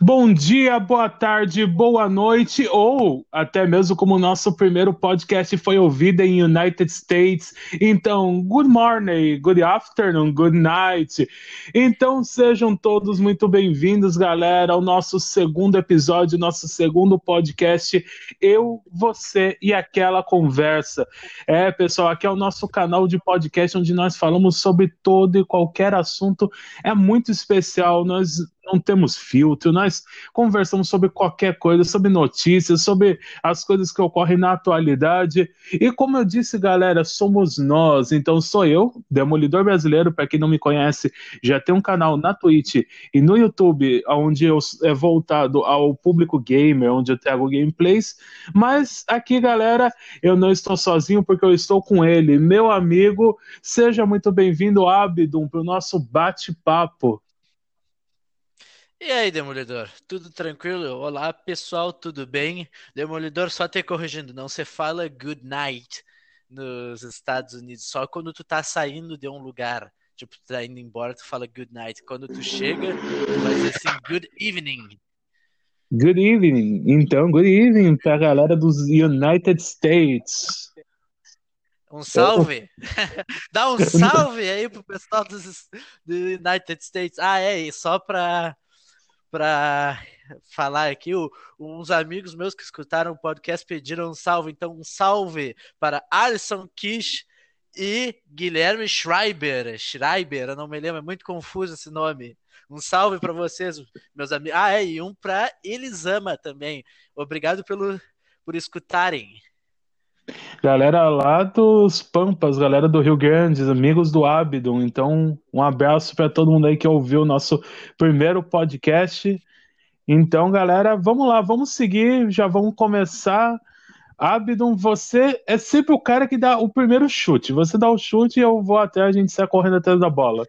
Bom dia, boa tarde, boa noite, ou até mesmo como o nosso primeiro podcast foi ouvido em United States. Então, good morning, good afternoon, good night. Então, sejam todos muito bem-vindos, galera, ao nosso segundo episódio, nosso segundo podcast, Eu, Você e Aquela Conversa. É, pessoal, aqui é o nosso canal de podcast onde nós falamos sobre todo e qualquer assunto. É muito especial, nós não temos filtro, nós conversamos sobre qualquer coisa, sobre notícias, sobre as coisas que ocorrem na atualidade. E como eu disse, galera, somos nós. Então sou eu, Demolidor Brasileiro, para quem não me conhece, já tem um canal na Twitch e no YouTube, onde eu é voltado ao público gamer, onde eu trago gameplays. Mas aqui, galera, eu não estou sozinho porque eu estou com ele, meu amigo. Seja muito bem-vindo, Abdum, para o nosso bate-papo. E aí, Demolidor, tudo tranquilo? Olá, pessoal, tudo bem? Demolidor, só te corrigindo, não se fala good night nos Estados Unidos, só quando tu tá saindo de um lugar. Tipo, tu tá indo embora, tu fala good night. Quando tu chega, tu vai dizer assim, good evening. Good evening. Então, good evening pra galera dos United States. Um salve! Dá um salve aí pro pessoal dos, do United States. Ah, é, e só pra para falar aqui. O, uns amigos meus que escutaram o podcast pediram um salve. Então, um salve para Alisson Kish e Guilherme Schreiber. Schreiber, eu não me lembro, é muito confuso esse nome. Um salve para vocês, meus amigos. Ah, é, e um para Elisama também. Obrigado pelo, por escutarem. Galera lá dos Pampas, galera do Rio Grande, amigos do Abdon. Então, um abraço para todo mundo aí que ouviu o nosso primeiro podcast. Então, galera, vamos lá, vamos seguir, já vamos começar. Abdon, você é sempre o cara que dá o primeiro chute. Você dá o chute e eu vou até a gente sair correndo atrás da bola.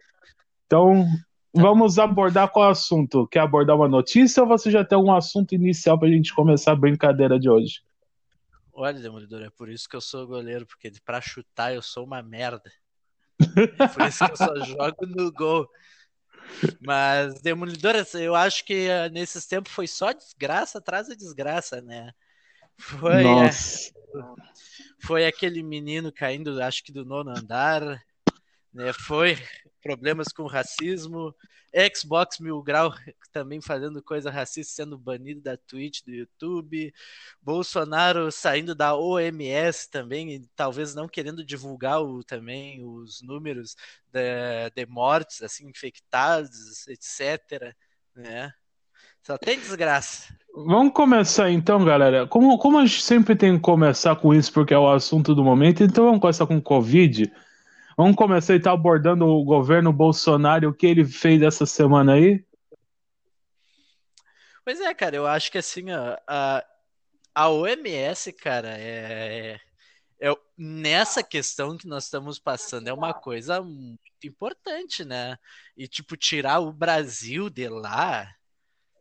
Então, vamos abordar qual assunto? Quer abordar uma notícia ou você já tem um assunto inicial para a gente começar a brincadeira de hoje? Olha, Demolidor, é por isso que eu sou goleiro, porque pra chutar eu sou uma merda. É por isso que eu só jogo no gol. Mas, Demolidor, eu acho que uh, nesses tempos foi só desgraça atrás da desgraça, né? Foi, é, foi aquele menino caindo, acho que do nono andar, né? Foi problemas com racismo, Xbox Mil Grau também fazendo coisa racista, sendo banido da Twitch, do YouTube, Bolsonaro saindo da OMS também, e talvez não querendo divulgar o, também os números de, de mortes, assim, infectados, etc. Né? Só tem desgraça. Vamos começar então, galera. Como, como a gente sempre tem que começar com isso, porque é o assunto do momento, então vamos começar com Covid. Vamos começar então abordando o governo Bolsonaro, o que ele fez essa semana aí? Pois é, cara, eu acho que assim, a, a OMS, cara, é, é, é, nessa questão que nós estamos passando, é uma coisa muito importante, né? E, tipo, tirar o Brasil de lá,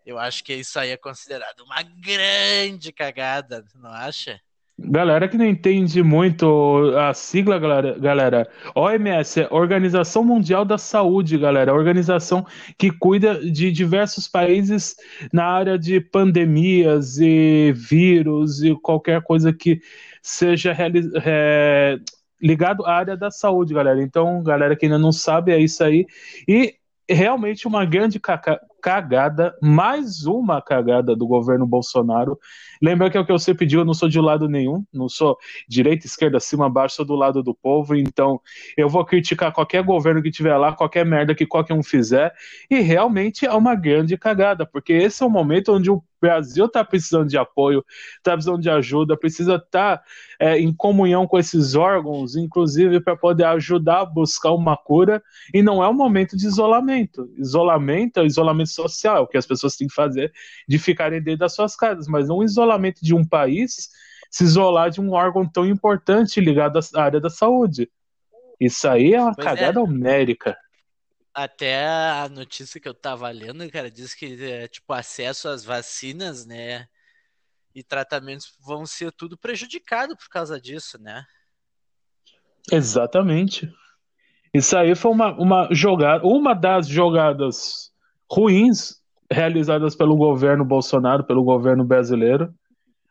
eu acho que isso aí é considerado uma grande cagada, não acha? Galera que não entende muito a sigla, galera, galera, OMS é Organização Mundial da Saúde, galera, organização que cuida de diversos países na área de pandemias e vírus e qualquer coisa que seja é, ligado à área da saúde, galera. Então, galera que ainda não sabe, é isso aí. E realmente uma grande cagada, mais uma cagada do governo Bolsonaro. Lembra que é o que sempre digo, eu não sou de lado nenhum, não sou direita, esquerda, cima, baixo, sou do lado do povo, então eu vou criticar qualquer governo que tiver lá, qualquer merda que qualquer um fizer, e realmente é uma grande cagada, porque esse é o momento onde o Brasil está precisando de apoio, está precisando de ajuda, precisa estar tá, é, em comunhão com esses órgãos, inclusive para poder ajudar a buscar uma cura, e não é um momento de isolamento. Isolamento é o isolamento social, é o que as pessoas têm que fazer de ficarem dentro das suas casas, mas não o isolamento de um país se isolar de um órgão tão importante ligado à área da saúde. Isso aí é uma pois cagada é. homérica. Até a notícia que eu tava lendo, cara, diz que é, tipo acesso às vacinas, né, e tratamentos vão ser tudo prejudicado por causa disso, né? Exatamente. Isso aí foi uma, uma jogada, uma das jogadas ruins realizadas pelo governo Bolsonaro, pelo governo brasileiro.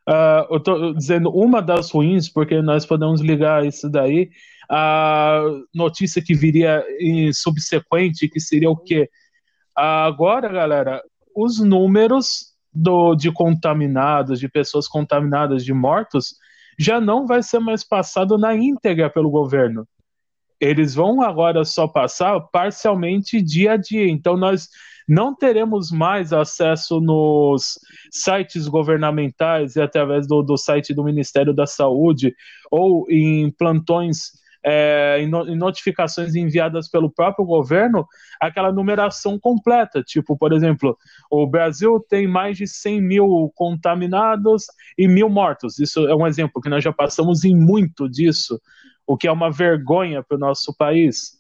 Uh, eu estou dizendo uma das ruins, porque nós podemos ligar isso daí a notícia que viria em subsequente, que seria o quê? Agora, galera, os números do, de contaminados, de pessoas contaminadas, de mortos, já não vai ser mais passado na íntegra pelo governo. Eles vão agora só passar parcialmente dia a dia. Então, nós não teremos mais acesso nos sites governamentais e através do, do site do Ministério da Saúde ou em plantões é, em, no, em, notificações enviadas pelo próprio governo, aquela numeração completa. Tipo, por exemplo, o Brasil tem mais de 100 mil contaminados e mil mortos. Isso é um exemplo que nós já passamos em muito disso, o que é uma vergonha para o nosso país.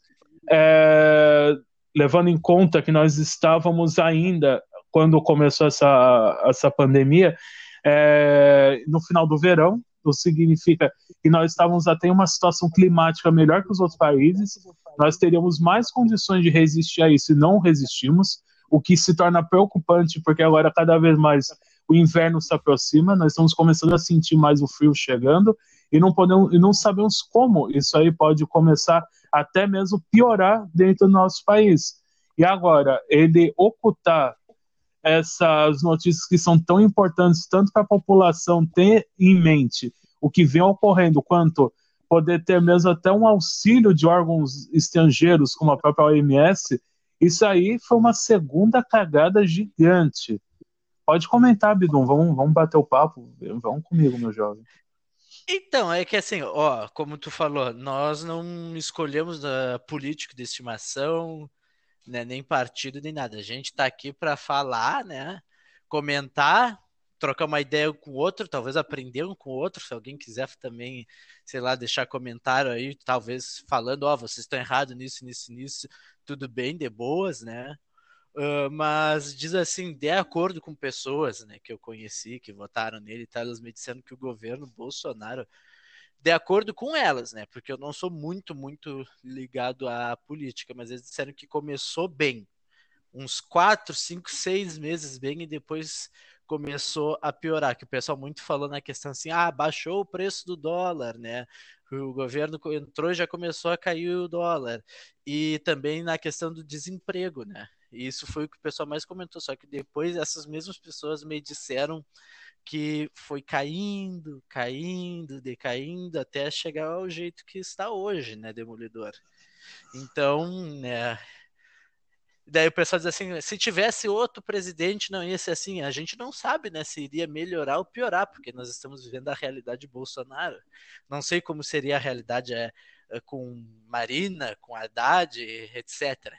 É, levando em conta que nós estávamos ainda, quando começou essa, essa pandemia, é, no final do verão, significa que nós estávamos até em uma situação climática melhor que os outros países, nós teríamos mais condições de resistir a isso e não resistimos, o que se torna preocupante, porque agora cada vez mais o inverno se aproxima, nós estamos começando a sentir mais o frio chegando e não podemos e não sabemos como isso aí pode começar até mesmo piorar dentro do nosso país. E agora, ele ocultar essas notícias que são tão importantes, tanto para a população ter em mente o que vem ocorrendo, quanto poder ter mesmo até um auxílio de órgãos estrangeiros, como a própria OMS, isso aí foi uma segunda cagada gigante. Pode comentar, Bidum, vamos, vamos bater o papo, vamos comigo, meu jovem. Então, é que assim, ó, como tu falou, nós não escolhemos a político de estimação, né, nem partido, nem nada. A gente está aqui para falar, né, comentar, trocar uma ideia com o outro, talvez aprender um com o outro, se alguém quiser também, sei lá, deixar comentário aí, talvez falando, ó, oh, vocês estão errados nisso, nisso, nisso, tudo bem, de boas, né? Uh, mas diz assim, de acordo com pessoas né, que eu conheci, que votaram nele e tal, elas me disseram que o governo Bolsonaro, de acordo com elas, né? Porque eu não sou muito, muito ligado à política, mas eles disseram que começou bem. Uns quatro, cinco, seis meses bem e depois começou a piorar. Que o pessoal muito falou na questão assim, ah, baixou o preço do dólar, né? O governo entrou e já começou a cair o dólar. E também na questão do desemprego, né? E isso foi o que o pessoal mais comentou. Só que depois essas mesmas pessoas me disseram que foi caindo, caindo, decaindo, até chegar ao jeito que está hoje, né, Demolidor? Então, né, Daí o pessoal diz assim: se tivesse outro presidente, não ia ser assim. A gente não sabe, né? Se iria melhorar ou piorar, porque nós estamos vivendo a realidade de Bolsonaro. Não sei como seria a realidade é, com Marina, com Haddad, etc.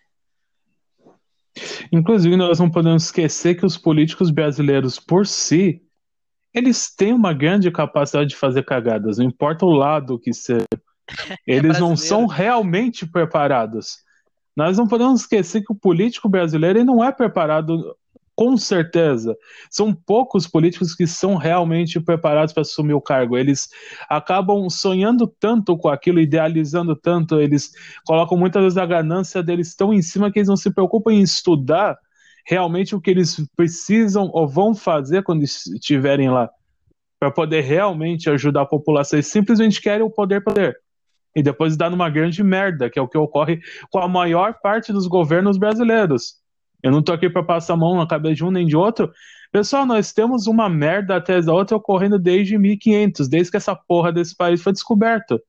Inclusive, nós não podemos esquecer que os políticos brasileiros, por si, eles têm uma grande capacidade de fazer cagadas, não importa o lado que seja. Eles é não são realmente preparados. Nós não podemos esquecer que o político brasileiro não é preparado com certeza. São poucos políticos que são realmente preparados para assumir o cargo. Eles acabam sonhando tanto com aquilo, idealizando tanto, eles colocam muitas vezes a ganância deles tão em cima que eles não se preocupam em estudar realmente o que eles precisam ou vão fazer quando estiverem lá, para poder realmente ajudar a população. Eles simplesmente querem o poder poder. E depois dá numa grande merda, que é o que ocorre com a maior parte dos governos brasileiros. Eu não tô aqui para passar a mão na cabeça de um nem de outro. Pessoal, nós temos uma merda atrás da outra ocorrendo desde 1500, desde que essa porra desse país foi descoberto.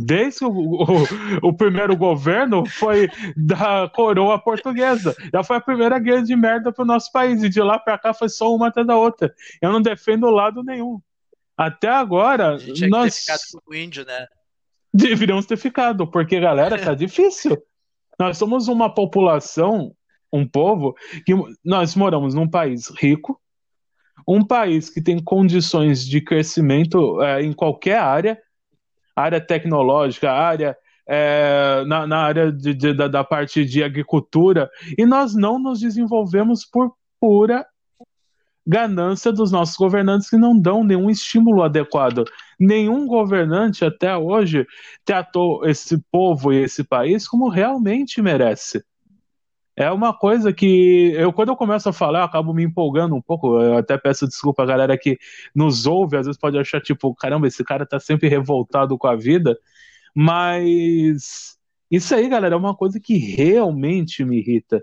Desde o, o, o, primeiro governo foi da coroa portuguesa. Já foi a primeira grande merda pro nosso país. E de lá para cá foi só uma atrás da outra. Eu não defendo lado nenhum. Até agora. A gente nós... ter ficado com o índio, né? Deveríamos ter ficado, porque, galera, tá difícil. Nós somos uma população, um povo, que nós moramos num país rico, um país que tem condições de crescimento é, em qualquer área área tecnológica, área é, na, na, área de, de, da, da parte de agricultura, e nós não nos desenvolvemos por pura ganância dos nossos governantes que não dão nenhum estímulo adequado. Nenhum governante até hoje tratou esse povo e esse país como realmente merece. É uma coisa que eu, quando eu começo a falar, acabo me empolgando um pouco. Eu até peço desculpa a galera que nos ouve, às vezes pode achar, tipo, caramba, esse cara tá sempre revoltado com a vida. Mas isso aí, galera, é uma coisa que realmente me irrita.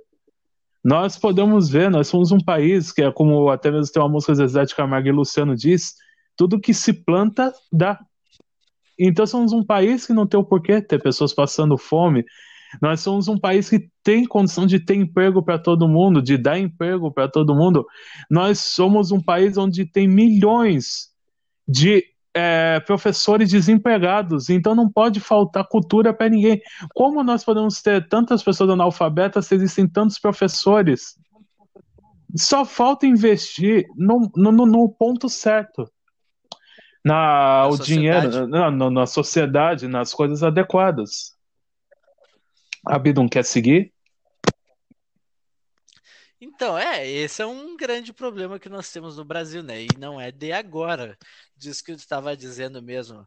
Nós podemos ver, nós somos um país que é como até mesmo tem uma música Zezé de Camargo e Luciano diz, tudo que se planta dá. Então somos um país que não tem o porquê ter pessoas passando fome, nós somos um país que tem condição de ter emprego para todo mundo, de dar emprego para todo mundo. Nós somos um país onde tem milhões de é, professores desempregados, então não pode faltar cultura para ninguém. Como nós podemos ter tantas pessoas analfabetas se existem tantos professores? Só falta investir no, no, no ponto certo. Na, na o sociedade. dinheiro, na, na sociedade, nas coisas adequadas. Abidum quer seguir? Então, é, esse é um grande problema que nós temos no Brasil, né? E não é de agora. Diz que eu estava dizendo mesmo.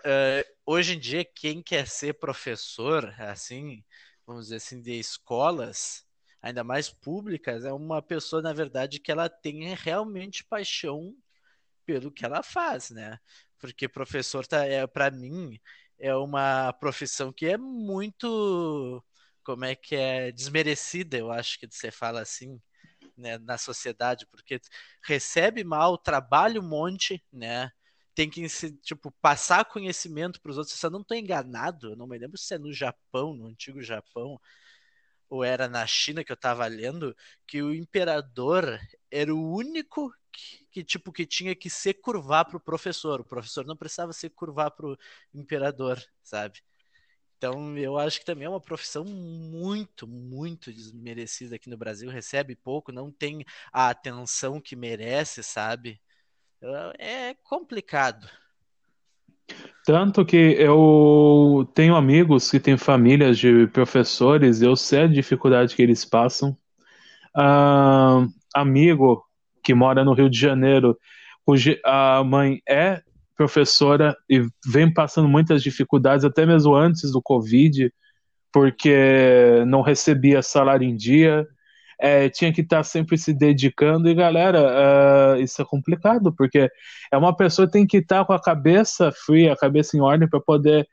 Uh, hoje em dia, quem quer ser professor, assim, vamos dizer assim, de escolas, ainda mais públicas, é uma pessoa, na verdade, que ela tem realmente paixão pelo que ela faz, né? Porque professor, tá, é, para mim, é uma profissão que é muito, como é que é, desmerecida, eu acho que você fala assim, né, na sociedade, porque recebe mal, trabalha um monte, né? Tem que tipo passar conhecimento para os outros. Se eu não estou enganado, eu não me lembro se é no Japão, no antigo Japão, ou era na China que eu estava lendo, que o imperador era o único que, tipo que tinha que se curvar para o professor. O professor não precisava se curvar para o imperador, sabe? Então eu acho que também é uma profissão muito, muito desmerecida aqui no Brasil. Recebe pouco, não tem a atenção que merece, sabe? É complicado. Tanto que eu tenho amigos que têm famílias de professores, eu sei a dificuldade que eles passam. Uh, amigo que mora no Rio de Janeiro, cuja a mãe é professora e vem passando muitas dificuldades, até mesmo antes do Covid, porque não recebia salário em dia, é, tinha que estar sempre se dedicando. E galera, uh, isso é complicado, porque é uma pessoa que tem que estar com a cabeça fria, a cabeça em ordem, para poder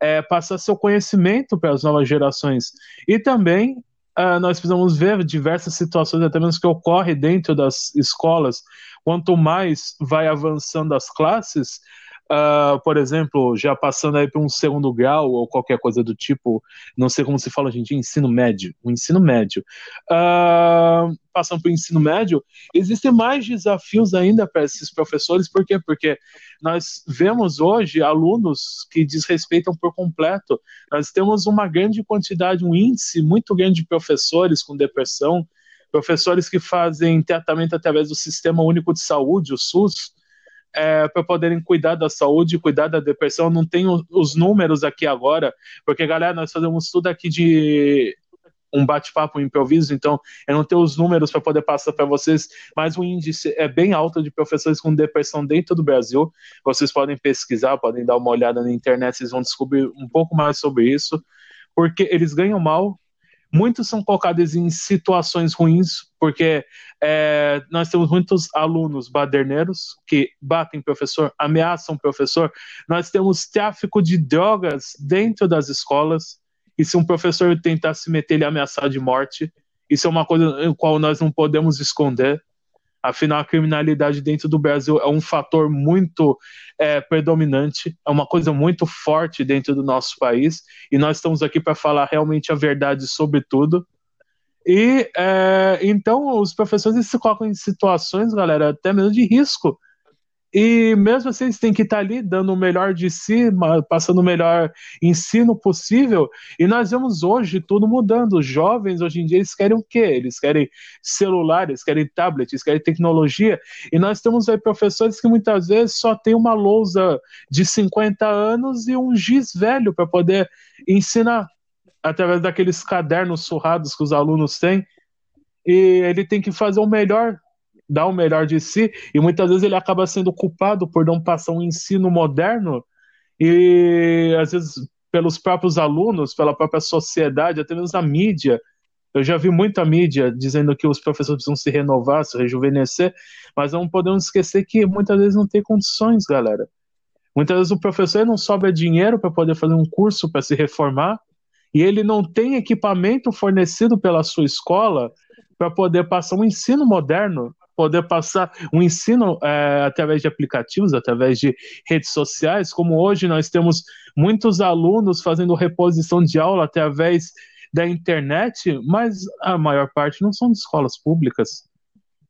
é, passar seu conhecimento para as novas gerações. E também uh, nós precisamos ver diversas situações, até mesmo que ocorrem dentro das escolas. Quanto mais vai avançando as classes, Uh, por exemplo, já passando aí para um segundo grau ou qualquer coisa do tipo, não sei como se fala, gente, ensino médio, o ensino médio. Uh, passando para o ensino médio, existem mais desafios ainda para esses professores, por quê? Porque nós vemos hoje alunos que desrespeitam por completo. Nós temos uma grande quantidade, um índice muito grande de professores com depressão, professores que fazem tratamento através do Sistema Único de Saúde, o SUS, é, para poderem cuidar da saúde, cuidar da depressão. Não tenho os números aqui agora, porque, galera, nós fazemos tudo aqui de um bate-papo, um improviso, então eu não tenho os números para poder passar para vocês, mas o índice é bem alto de professores com depressão dentro do Brasil. Vocês podem pesquisar, podem dar uma olhada na internet, vocês vão descobrir um pouco mais sobre isso, porque eles ganham mal, muitos são colocados em situações ruins, porque é, nós temos muitos alunos baderneiros que batem professor, ameaçam professor. Nós temos tráfico de drogas dentro das escolas. E se um professor tentar se meter, ele é ameaçado de morte. Isso é uma coisa em qual nós não podemos esconder. Afinal, a criminalidade dentro do Brasil é um fator muito é, predominante, é uma coisa muito forte dentro do nosso país, e nós estamos aqui para falar realmente a verdade sobre tudo. E é, então os professores se colocam em situações, galera, até mesmo de risco, e mesmo assim, eles têm que estar ali dando o melhor de si, passando o melhor ensino possível. E nós vemos hoje tudo mudando. Os jovens hoje em dia eles querem o quê? Eles querem celulares, querem tablets, querem tecnologia. E nós temos aí professores que muitas vezes só tem uma lousa de 50 anos e um giz velho para poder ensinar através daqueles cadernos surrados que os alunos têm. E ele tem que fazer o melhor dar o melhor de si, e muitas vezes ele acaba sendo culpado por não passar um ensino moderno, e às vezes pelos próprios alunos, pela própria sociedade, até mesmo a mídia, Eu já vi muita mídia dizendo que os professores precisam se renovar, se rejuvenescer, mas não podemos esquecer que muitas vezes não tem condições, galera. Muitas vezes o professor não sobra dinheiro para poder fazer um curso para se reformar e ele não tem equipamento fornecido pela sua escola para poder passar um ensino moderno, poder passar um ensino é, através de aplicativos, através de redes sociais, como hoje nós temos muitos alunos fazendo reposição de aula através da internet, mas a maior parte não são de escolas públicas.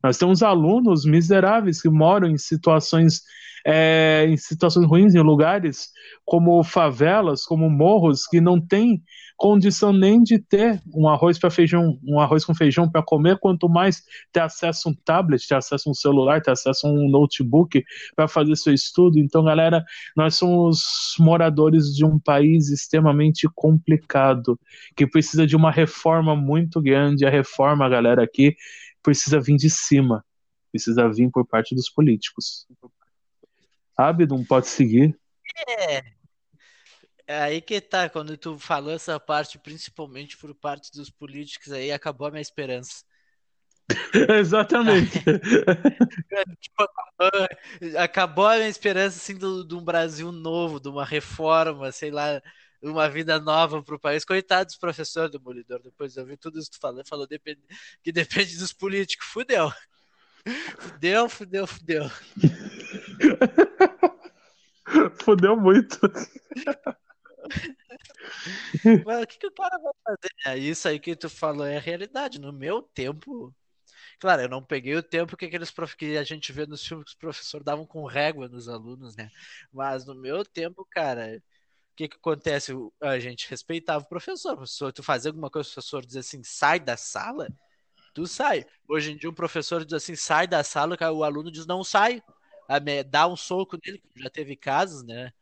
Nós temos alunos miseráveis que moram em situações é, em situações ruins, em lugares como favelas, como morros, que não têm condição nem de ter um arroz para feijão, um arroz com feijão para comer, quanto mais ter acesso a um tablet, ter acesso a um celular, ter acesso a um notebook para fazer seu estudo. Então, galera, nós somos moradores de um país extremamente complicado, que precisa de uma reforma muito grande. A reforma, galera, aqui precisa vir de cima, precisa vir por parte dos políticos. Abdon, pode seguir. É, é aí que tá, quando tu falou essa parte, principalmente por parte dos políticos, aí acabou a minha esperança. Exatamente. tipo, acabou, acabou, a minha esperança assim, de um Brasil novo, de uma reforma, sei lá, uma vida nova para o país. Coitados dos professores do Molidor, depois eu vi tudo isso que tu falou, falou depende, que depende dos políticos. Fudeu. Fudeu, fudeu, fudeu. fudeu muito. Mas o que, que o cara vai fazer? É isso aí que tu falou é a realidade. No meu tempo. Claro, eu não peguei o tempo que aqueles prof... que a gente vê nos filmes que os professores davam com régua nos alunos, né? Mas no meu tempo, cara, que que acontece? A gente respeitava o professor. O professor, tu fazia alguma coisa, o professor dizia assim, sai da sala, tu sai. Hoje em dia um professor diz assim, sai da sala, o aluno diz, não sai. Dá um soco nele, já teve casos, né?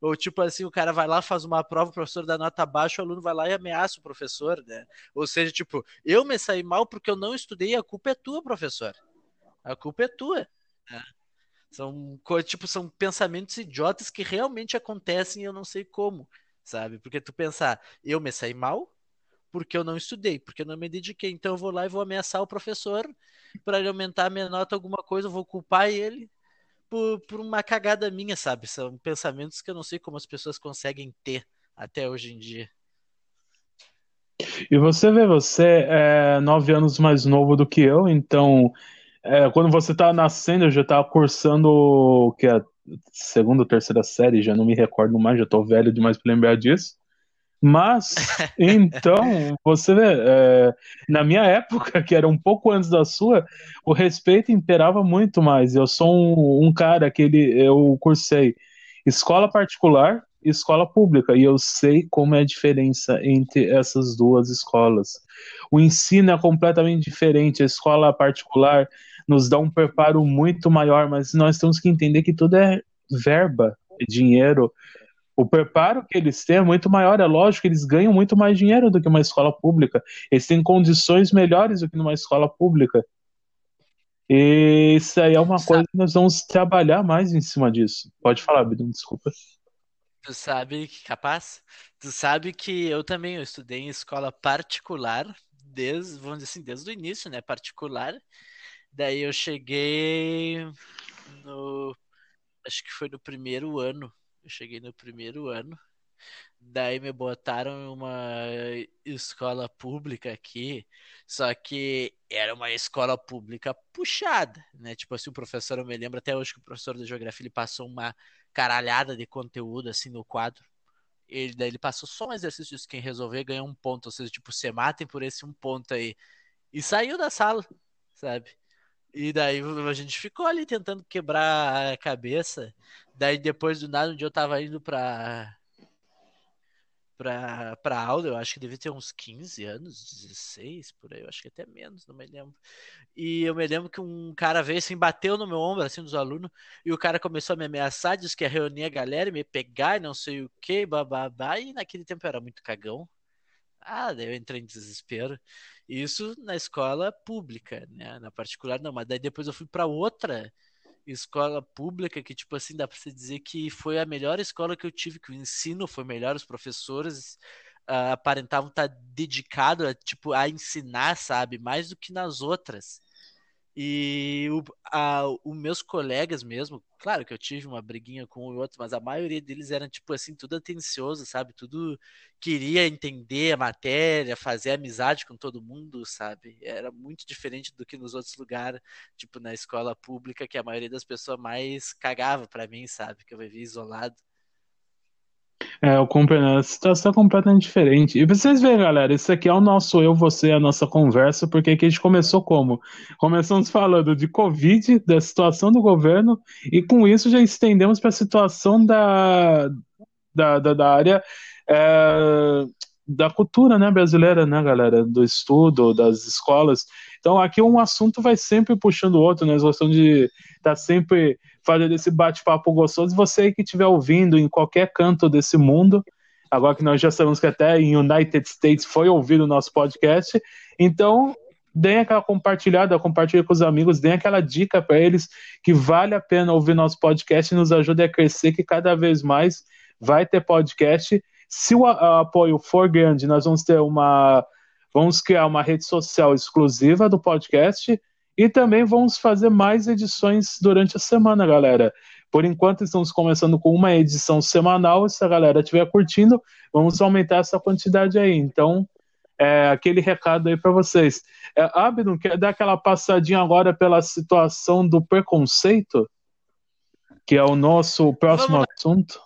Ou tipo assim, o cara vai lá, faz uma prova, o professor dá nota baixa, o aluno vai lá e ameaça o professor, né? Ou seja, tipo, eu me saí mal porque eu não estudei, a culpa é tua, professor. A culpa é tua. Né? São, tipo, são pensamentos idiotas que realmente acontecem e eu não sei como, sabe? Porque tu pensar, eu me saí mal porque eu não estudei, porque eu não me dediquei, então eu vou lá e vou ameaçar o professor para ele aumentar a minha nota alguma coisa, eu vou culpar ele por, por uma cagada minha, sabe? São pensamentos que eu não sei como as pessoas conseguem ter até hoje em dia. E você vê, você é nove anos mais novo do que eu, então é, quando você tá nascendo, eu já tava cursando que é a segunda ou terceira série, já não me recordo mais, já tô velho demais para lembrar disso. Mas, então, você vê, é, na minha época, que era um pouco antes da sua, o respeito imperava muito mais. Eu sou um, um cara que ele, eu cursei escola particular e escola pública, e eu sei como é a diferença entre essas duas escolas. O ensino é completamente diferente. A escola particular nos dá um preparo muito maior, mas nós temos que entender que tudo é verba, é dinheiro, o preparo que eles têm é muito maior. É lógico que eles ganham muito mais dinheiro do que uma escola pública. Eles têm condições melhores do que numa escola pública. E isso aí é uma coisa que nós vamos trabalhar mais em cima disso. Pode falar, Bidum, desculpa. Tu sabe que capaz? Tu sabe que eu também eu estudei em escola particular, desde, vamos dizer assim, desde o início, né? Particular. Daí eu cheguei no. Acho que foi no primeiro ano eu cheguei no primeiro ano. Daí me botaram em uma escola pública aqui, só que era uma escola pública puxada, né? Tipo assim, o professor, eu me lembro até hoje que o professor de geografia ele passou uma caralhada de conteúdo assim no quadro. Ele, daí ele passou só um exercício de quem resolver ganhar um ponto, ou seja, tipo, se matem por esse um ponto aí. E saiu da sala, sabe? E daí a gente ficou ali tentando quebrar a cabeça. Daí depois do nada, um dia eu tava indo pra, pra, pra aula, eu acho que devia ter uns 15 anos, 16, por aí, eu acho que até menos, não me lembro. E eu me lembro que um cara veio assim, bateu no meu ombro, assim, dos alunos, e o cara começou a me ameaçar, disse que ia reunir a galera e me pegar e não sei o que, bababá, e naquele tempo eu era muito cagão. Ah, daí eu entrei em desespero. Isso na escola pública, né? Na particular não, mas daí depois eu fui para outra escola pública que tipo assim dá para se dizer que foi a melhor escola que eu tive, que o ensino foi melhor, os professores uh, aparentavam estar tá dedicado a, tipo, a ensinar, sabe? Mais do que nas outras. E o, a, os meus colegas mesmo, claro que eu tive uma briguinha com o outro, mas a maioria deles eram, tipo assim, tudo atencioso, sabe? Tudo queria entender a matéria, fazer amizade com todo mundo, sabe? Era muito diferente do que nos outros lugares, tipo na escola pública, que a maioria das pessoas mais cagava para mim, sabe? Que eu vivia isolado. É, eu compreendo. A situação é completamente diferente. E pra vocês verem, galera, isso aqui é o nosso eu, você, a nossa conversa, porque aqui a gente começou como? Começamos falando de Covid, da situação do governo, e com isso já estendemos para a situação da, da, da, da área é, da cultura né, brasileira, né, galera? Do estudo, das escolas. Então aqui um assunto vai sempre puxando o outro, né? Nós gostamos de estar tá sempre fazer esse bate-papo gostoso. Você que estiver ouvindo em qualquer canto desse mundo, agora que nós já sabemos que até em United States foi ouvido o nosso podcast, então deem aquela compartilhada, compartilhe com os amigos, deem aquela dica para eles que vale a pena ouvir nosso podcast e nos ajude a crescer, que cada vez mais vai ter podcast. Se o apoio for grande, nós vamos ter uma. Vamos criar uma rede social exclusiva do podcast e também vamos fazer mais edições durante a semana, galera. Por enquanto, estamos começando com uma edição semanal. Se a galera estiver curtindo, vamos aumentar essa quantidade aí. Então, é, aquele recado aí para vocês. É, Abdon, quer dar aquela passadinha agora pela situação do preconceito? Que é o nosso próximo assunto.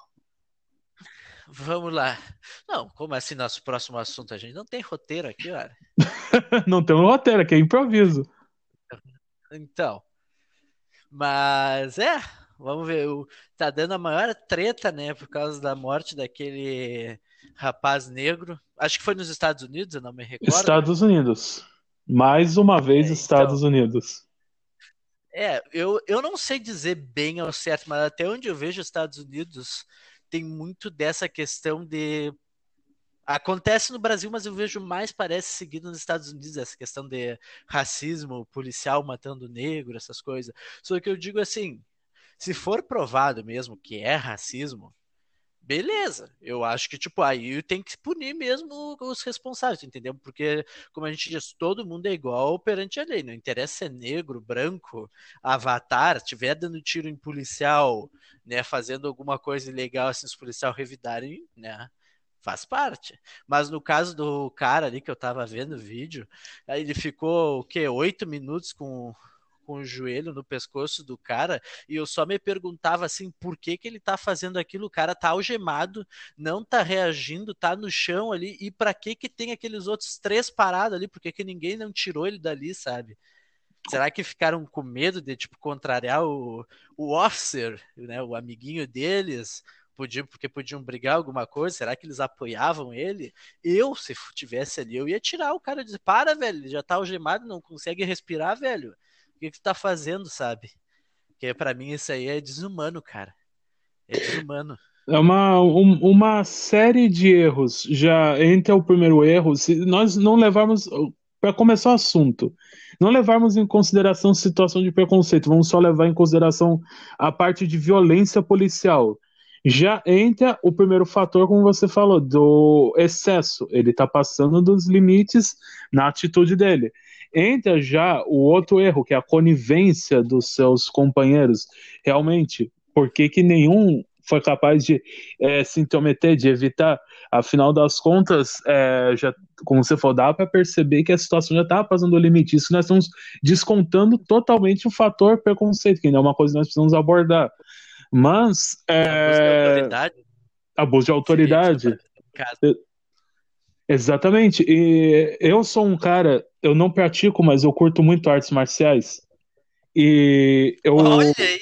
Vamos lá. Não, como assim nosso próximo assunto? A gente não tem roteiro aqui, cara. não tem um roteiro, aqui é improviso. Então. Mas é, vamos ver. Tá dando a maior treta, né? Por causa da morte daquele rapaz negro. Acho que foi nos Estados Unidos, eu não me recordo. Estados Unidos. Mais uma vez, é, Estados então, Unidos. É, eu, eu não sei dizer bem ao certo, mas até onde eu vejo Estados Unidos tem muito dessa questão de Acontece no Brasil, mas eu vejo mais parece seguido nos Estados Unidos essa questão de racismo, policial matando negro, essas coisas. Só que eu digo assim, se for provado mesmo que é racismo, beleza. Eu acho que, tipo, aí tem que punir mesmo os responsáveis, entendeu? Porque, como a gente diz, todo mundo é igual perante a lei. Não interessa se é negro, branco, avatar, estiver dando tiro em policial, né, fazendo alguma coisa ilegal, assim, os policiais revidarem, né, faz parte. Mas no caso do cara ali que eu tava vendo o vídeo, aí ele ficou o quê? Oito minutos com, com o joelho no pescoço do cara e eu só me perguntava assim, por que que ele tá fazendo aquilo? O cara tá algemado, não tá reagindo, tá no chão ali e para que que tem aqueles outros três parados ali? Por que que ninguém não tirou ele dali, sabe? Será que ficaram com medo de tipo contrariar o, o officer, né, o amiguinho deles? podiam, porque podiam brigar alguma coisa, será que eles apoiavam ele? Eu, se tivesse ali, eu ia tirar o cara e dizer, para, velho, já tá algemado, não consegue respirar, velho. O que, que tu tá fazendo, sabe? Porque para mim isso aí é desumano, cara. É desumano. É uma, um, uma série de erros. Já entre o primeiro erro, se nós não levarmos. Para começar o assunto, não levarmos em consideração situação de preconceito, vamos só levar em consideração a parte de violência policial. Já entra o primeiro fator, como você falou, do excesso. Ele está passando dos limites na atitude dele. Entra já o outro erro, que é a conivência dos seus companheiros. Realmente, por que, que nenhum foi capaz de é, se intrometer, de evitar? Afinal das contas, é, já, como você falou, dá para perceber que a situação já está passando do limite. Isso nós estamos descontando totalmente o fator preconceito, que ainda é uma coisa que nós precisamos abordar. Mas. É... Abuso de autoridade. Abuso de autoridade. Exatamente. E eu sou um cara, eu não pratico, mas eu curto muito artes marciais. E eu. Olha aí,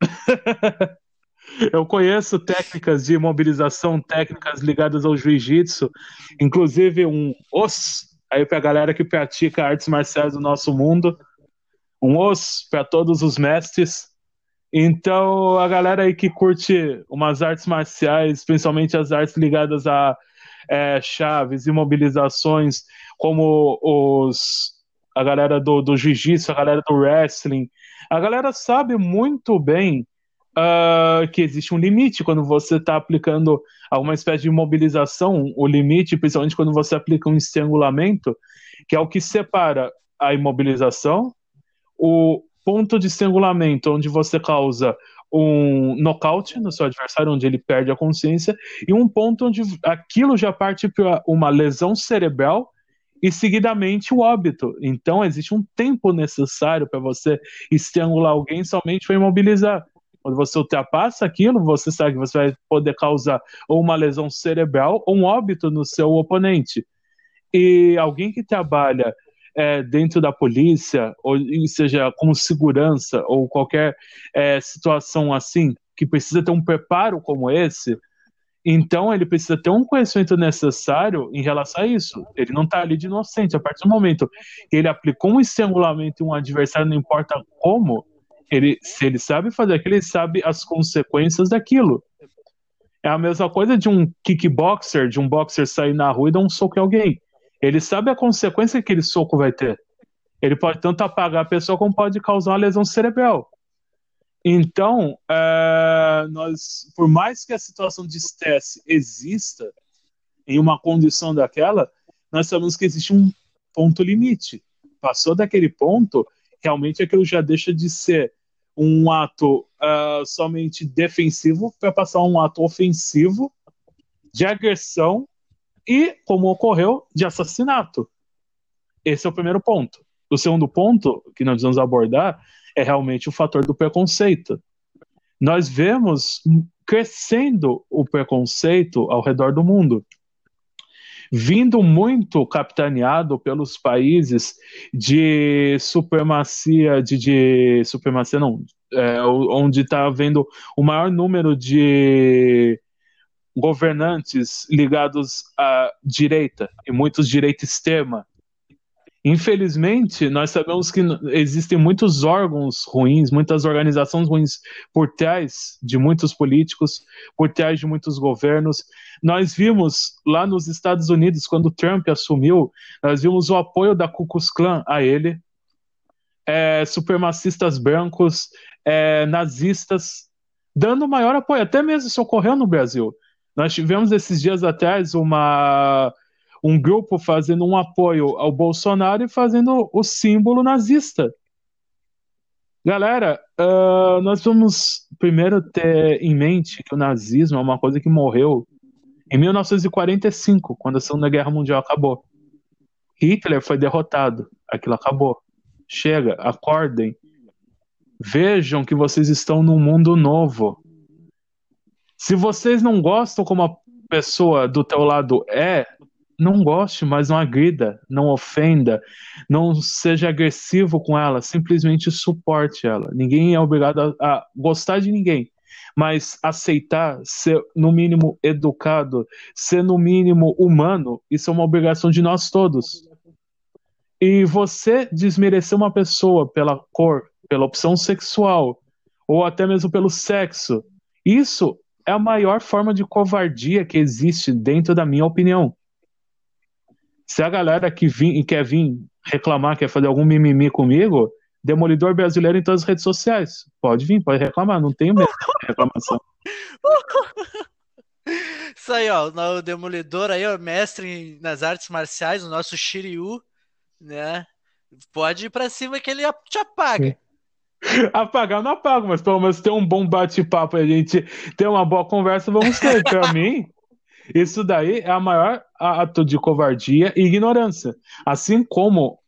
eu conheço técnicas de mobilização, técnicas ligadas ao jiu-jitsu, inclusive um os aí para a galera que pratica artes marciais do nosso mundo, um os para todos os mestres. Então, a galera aí que curte umas artes marciais, principalmente as artes ligadas a é, chaves e mobilizações, como os, a galera do, do jiu-jitsu, a galera do wrestling, a galera sabe muito bem uh, que existe um limite quando você está aplicando alguma espécie de imobilização, o limite, principalmente quando você aplica um estrangulamento, que é o que separa a imobilização, o ponto de estrangulamento, onde você causa um nocaute no seu adversário, onde ele perde a consciência, e um ponto onde aquilo já parte para uma lesão cerebral e seguidamente o óbito. Então existe um tempo necessário para você estrangular alguém somente para imobilizar. Quando você ultrapassa aquilo, você sabe que você vai poder causar ou uma lesão cerebral ou um óbito no seu oponente. E alguém que trabalha é, dentro da polícia, ou seja, como segurança, ou qualquer é, situação assim, que precisa ter um preparo como esse, então ele precisa ter um conhecimento necessário em relação a isso. Ele não está ali de inocente. A partir do momento que ele aplicou um estrangulamento em um adversário, não importa como, ele, se ele sabe fazer aquilo, ele sabe as consequências daquilo. É a mesma coisa de um kickboxer, de um boxer sair na rua e dar um soco em alguém. Ele sabe a consequência que aquele soco vai ter. Ele pode tanto apagar a pessoa como pode causar uma lesão cerebral. Então, é, nós, por mais que a situação de estresse exista em uma condição daquela, nós sabemos que existe um ponto limite. Passou daquele ponto, realmente aquilo já deixa de ser um ato uh, somente defensivo para passar um ato ofensivo de agressão e, como ocorreu, de assassinato. Esse é o primeiro ponto. O segundo ponto que nós vamos abordar é realmente o fator do preconceito. Nós vemos crescendo o preconceito ao redor do mundo, vindo muito capitaneado pelos países de supremacia, de, de supremacia não, é, onde está havendo o maior número de governantes ligados à direita, e muitos direita extrema. Infelizmente, nós sabemos que existem muitos órgãos ruins, muitas organizações ruins por trás de muitos políticos, por trás de muitos governos. Nós vimos lá nos Estados Unidos, quando Trump assumiu, nós vimos o apoio da Ku Klux Klan a ele, é, supremacistas brancos, é, nazistas, dando maior apoio. Até mesmo isso ocorreu no Brasil. Nós tivemos esses dias atrás uma, um grupo fazendo um apoio ao Bolsonaro e fazendo o símbolo nazista. Galera, uh, nós vamos primeiro ter em mente que o nazismo é uma coisa que morreu em 1945, quando a Segunda Guerra Mundial acabou. Hitler foi derrotado, aquilo acabou. Chega, acordem. Vejam que vocês estão num mundo novo. Se vocês não gostam como a pessoa do teu lado é, não goste, mas não agrida, não ofenda, não seja agressivo com ela, simplesmente suporte ela. Ninguém é obrigado a, a gostar de ninguém, mas aceitar, ser no mínimo educado, ser no mínimo humano, isso é uma obrigação de nós todos. E você desmerecer uma pessoa pela cor, pela opção sexual, ou até mesmo pelo sexo, isso é a maior forma de covardia que existe dentro da minha opinião. Se a galera que vim, quer vir reclamar, quer fazer algum mimimi comigo, Demolidor Brasileiro em todas as redes sociais. Pode vir, pode reclamar, não tenho medo de reclamação. Isso aí, ó, o Demolidor aí, ó, mestre nas artes marciais, o nosso Shiryu, né? Pode ir pra cima que ele te apaga. Apagar não apago, mas pelo menos ter um bom bate-papo a gente ter uma boa conversa, vamos ter. Pra mim, isso daí é a maior ato de covardia e ignorância. Assim como,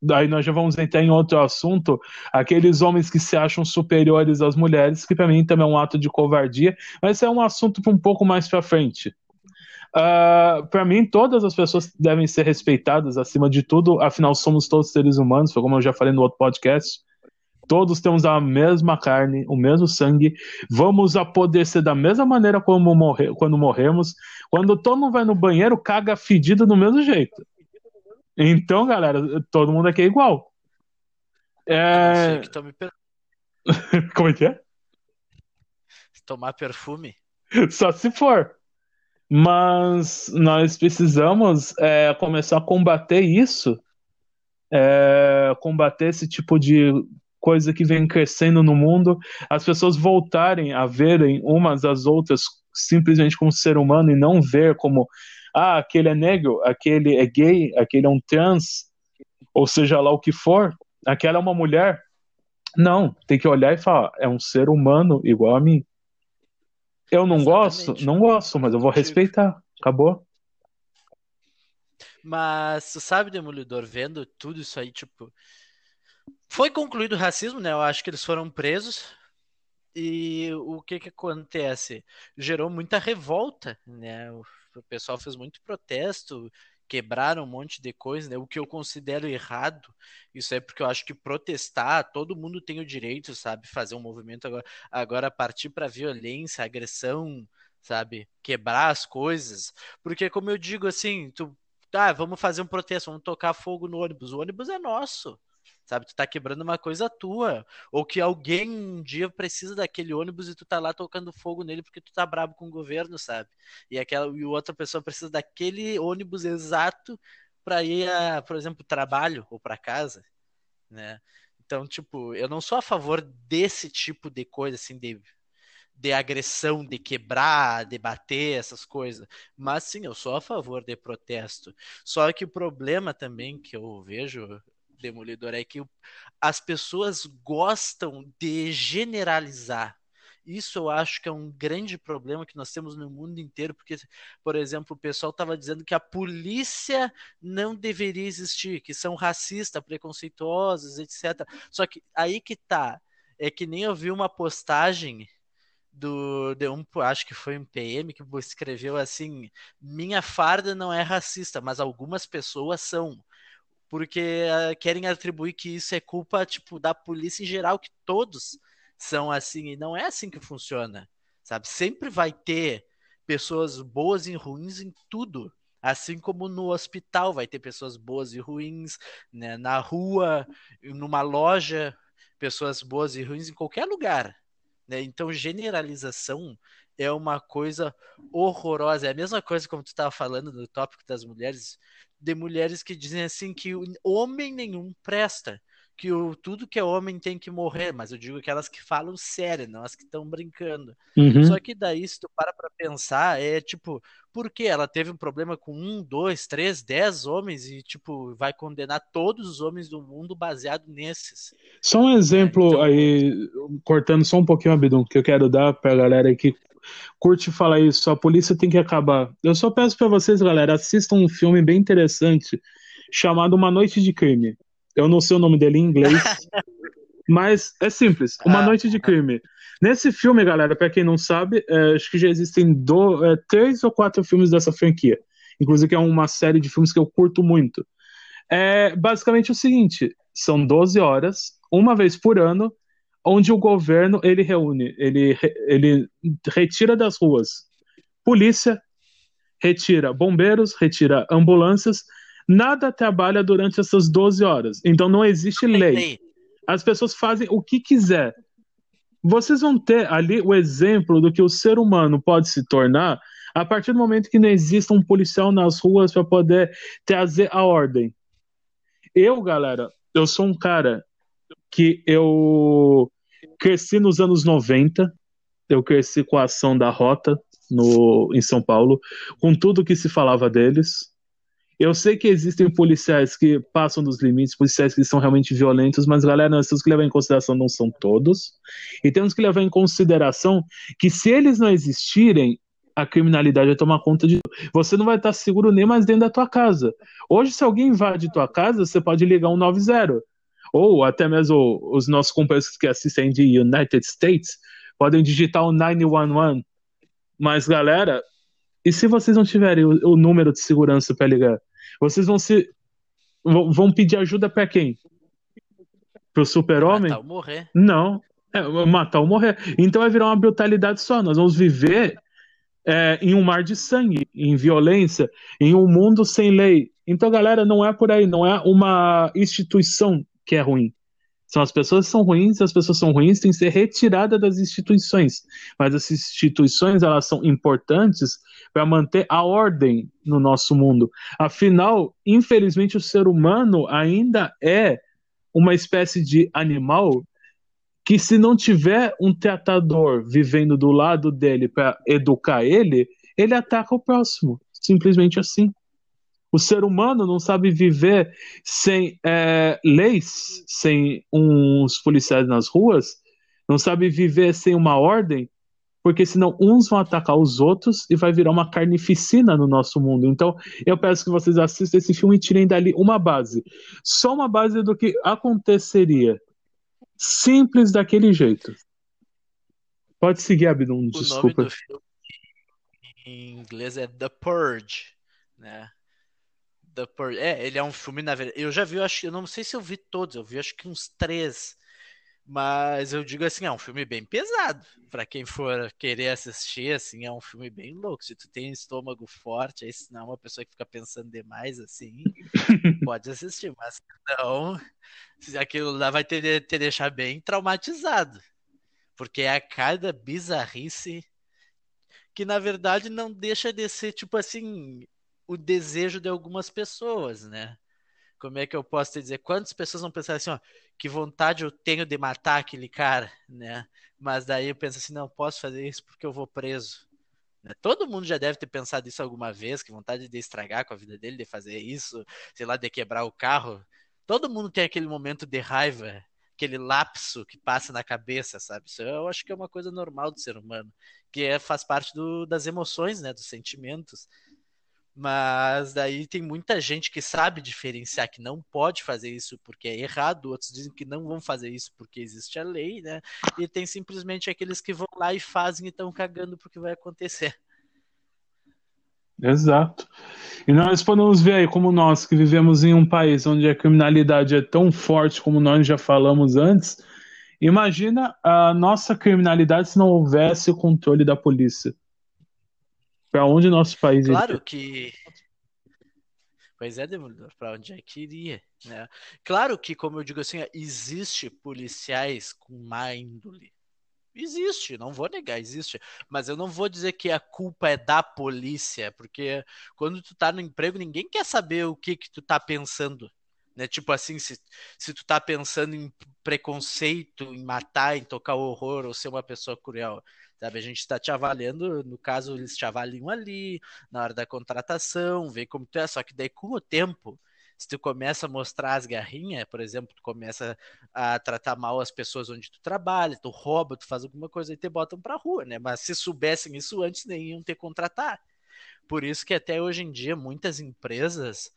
daí nós já vamos entrar em outro assunto, aqueles homens que se acham superiores às mulheres, que para mim também é um ato de covardia, mas é um assunto um pouco mais para frente. Uh, ah, para mim, todas as pessoas devem ser respeitadas acima de tudo, afinal, somos todos seres humanos, como eu já falei no outro podcast. Todos temos a mesma carne, o mesmo sangue. Vamos apodrecer da mesma maneira como morre, quando morremos. Quando todo mundo vai no banheiro, caga fedido do mesmo jeito. Então, galera, todo mundo aqui é igual. É... Per... como é que é? Tomar perfume? Só se for. Mas nós precisamos é, começar a combater isso, é, combater esse tipo de coisa que vem crescendo no mundo, as pessoas voltarem a verem umas às outras simplesmente como ser humano e não ver como ah, aquele é negro, aquele é gay, aquele é um trans, ou seja lá o que for, aquela é uma mulher. Não, tem que olhar e falar, é um ser humano igual a mim. Eu não Exatamente. gosto? Não gosto, mas eu vou respeitar. Acabou. Mas tu sabe, Demolidor, vendo tudo isso aí, tipo. Foi concluído o racismo, né? Eu acho que eles foram presos. E o que que acontece? Gerou muita revolta, né? O pessoal fez muito protesto, quebraram um monte de coisa, né? O que eu considero errado. Isso é porque eu acho que protestar, todo mundo tem o direito, sabe? Fazer um movimento agora, agora partir para violência, agressão, sabe? Quebrar as coisas. Porque, como eu digo assim, tu. Ah, vamos fazer um protesto, vamos tocar fogo no ônibus. O ônibus é nosso sabe? Tu tá quebrando uma coisa tua. Ou que alguém um dia precisa daquele ônibus e tu tá lá tocando fogo nele porque tu tá brabo com o governo, sabe? E aquela e outra pessoa precisa daquele ônibus exato para ir, a, por exemplo, trabalho ou para casa, né? Então, tipo, eu não sou a favor desse tipo de coisa assim de de agressão, de quebrar, de bater, essas coisas. Mas sim, eu sou a favor de protesto. Só que o problema também que eu vejo, Demolidor é que as pessoas gostam de generalizar. Isso eu acho que é um grande problema que nós temos no mundo inteiro, porque, por exemplo, o pessoal estava dizendo que a polícia não deveria existir, que são racistas, preconceituosos, etc. Só que aí que tá. É que nem eu vi uma postagem do de um, acho que foi um PM que escreveu assim: "Minha farda não é racista, mas algumas pessoas são" porque uh, querem atribuir que isso é culpa tipo da polícia em geral, que todos são assim e não é assim que funciona, sabe? Sempre vai ter pessoas boas e ruins em tudo. Assim como no hospital vai ter pessoas boas e ruins, né? na rua, numa loja, pessoas boas e ruins em qualquer lugar. Né? Então, generalização é uma coisa horrorosa. É a mesma coisa como tu estava falando no tópico das mulheres de mulheres que dizem assim que homem nenhum presta, que o, tudo que é homem tem que morrer, mas eu digo aquelas que falam sério, não as que estão brincando. Uhum. Só que daí, se tu para pra pensar, é tipo, por que ela teve um problema com um, dois, três, dez homens e, tipo, vai condenar todos os homens do mundo baseado nesses? Só um exemplo é, então... aí, cortando só um pouquinho, Abidum, que eu quero dar pra galera que curte falar isso, a polícia tem que acabar. Eu só peço para vocês, galera, assistam um filme bem interessante chamado Uma Noite de Crime. Eu não sei o nome dele em inglês, mas é simples, Uma ah. Noite de Crime. Nesse filme, galera, para quem não sabe, é, acho que já existem do, é, três ou quatro filmes dessa franquia. Inclusive, é uma série de filmes que eu curto muito. É basicamente o seguinte: são 12 horas, uma vez por ano, onde o governo ele reúne, ele, ele retira das ruas polícia, retira bombeiros, retira ambulâncias, nada trabalha durante essas 12 horas. Então não existe lei. As pessoas fazem o que quiser. Vocês vão ter ali o exemplo do que o ser humano pode se tornar a partir do momento que não exista um policial nas ruas para poder trazer a ordem. Eu, galera, eu sou um cara que eu cresci nos anos 90, eu cresci com a ação da Rota no, em São Paulo, com tudo que se falava deles. Eu sei que existem policiais que passam dos limites, policiais que são realmente violentos, mas galera, nós temos que levar em consideração, não são todos. E temos que levar em consideração que se eles não existirem, a criminalidade vai tomar conta de. Você não vai estar seguro nem mais dentro da tua casa. Hoje, se alguém invade tua casa, você pode ligar um 90 ou até mesmo os nossos companheiros que assistem de United States podem digitar o 911. Mas, galera, e se vocês não tiverem o, o número de segurança para ligar? Vocês vão se vão pedir ajuda para quem? Pro super-homem? Matar ou morrer. Não, é, matar ou morrer. Então vai virar uma brutalidade só. Nós vamos viver é, em um mar de sangue, em violência, em um mundo sem lei. Então, galera, não é por aí, não é uma instituição que é ruim. São as pessoas que são ruins, as pessoas são ruins, têm que ser retiradas das instituições. Mas as instituições, elas são importantes para manter a ordem no nosso mundo. Afinal, infelizmente, o ser humano ainda é uma espécie de animal que se não tiver um tratador vivendo do lado dele para educar ele, ele ataca o próximo. Simplesmente assim. O ser humano não sabe viver sem é, leis, sem uns policiais nas ruas, não sabe viver sem uma ordem, porque senão uns vão atacar os outros e vai virar uma carnificina no nosso mundo. Então, eu peço que vocês assistam esse filme e tirem dali uma base. Só uma base do que aconteceria. Simples daquele jeito. Pode seguir, Abdon, desculpa. O nome do filme em inglês é The Purge, né? The Purge. É, ele é um filme, na verdade. Eu já vi, eu acho, eu não sei se eu vi todos, eu vi acho que uns três. Mas eu digo assim, é um filme bem pesado. para quem for querer assistir, assim, é um filme bem louco. Se tu tem estômago forte, aí se não é uma pessoa que fica pensando demais, assim, pode assistir. Mas não, aquilo lá vai te, te deixar bem traumatizado. Porque é a cada bizarrice que na verdade não deixa de ser, tipo assim, o desejo de algumas pessoas, né? Como é que eu posso te dizer? Quantas pessoas vão pensar assim, ó, que vontade eu tenho de matar aquele cara, né? Mas daí eu penso assim, não posso fazer isso porque eu vou preso. Né? Todo mundo já deve ter pensado isso alguma vez, que vontade de estragar com a vida dele, de fazer isso, sei lá, de quebrar o carro. Todo mundo tem aquele momento de raiva, aquele lapso que passa na cabeça, sabe? Isso eu acho que é uma coisa normal do ser humano, que é, faz parte do, das emoções, né, dos sentimentos. Mas daí tem muita gente que sabe diferenciar que não pode fazer isso porque é errado, outros dizem que não vão fazer isso porque existe a lei, né? E tem simplesmente aqueles que vão lá e fazem e estão cagando porque vai acontecer. Exato. E nós podemos ver aí como nós que vivemos em um país onde a criminalidade é tão forte como nós já falamos antes, imagina a nossa criminalidade se não houvesse o controle da polícia. Para onde nosso país Claro iria? que Pois é, Demolidor, para onde é que iria, né? Claro que, como eu digo assim, existe policiais com má índole, Existe, não vou negar, existe. Mas eu não vou dizer que a culpa é da polícia, porque quando tu tá no emprego, ninguém quer saber o que que tu tá pensando. Né? Tipo assim, se, se tu tá pensando em preconceito, em matar, em tocar horror ou ser uma pessoa cruel. Sabe, a gente está te avaliando, no caso, eles te avaliam ali, na hora da contratação, vê como tu é, só que daí com o tempo se tu começa a mostrar as garrinhas, por exemplo, tu começa a tratar mal as pessoas onde tu trabalha, tu rouba, tu faz alguma coisa e te botam pra rua, né? Mas se soubessem isso antes, nem iam te contratar. Por isso que até hoje em dia muitas empresas,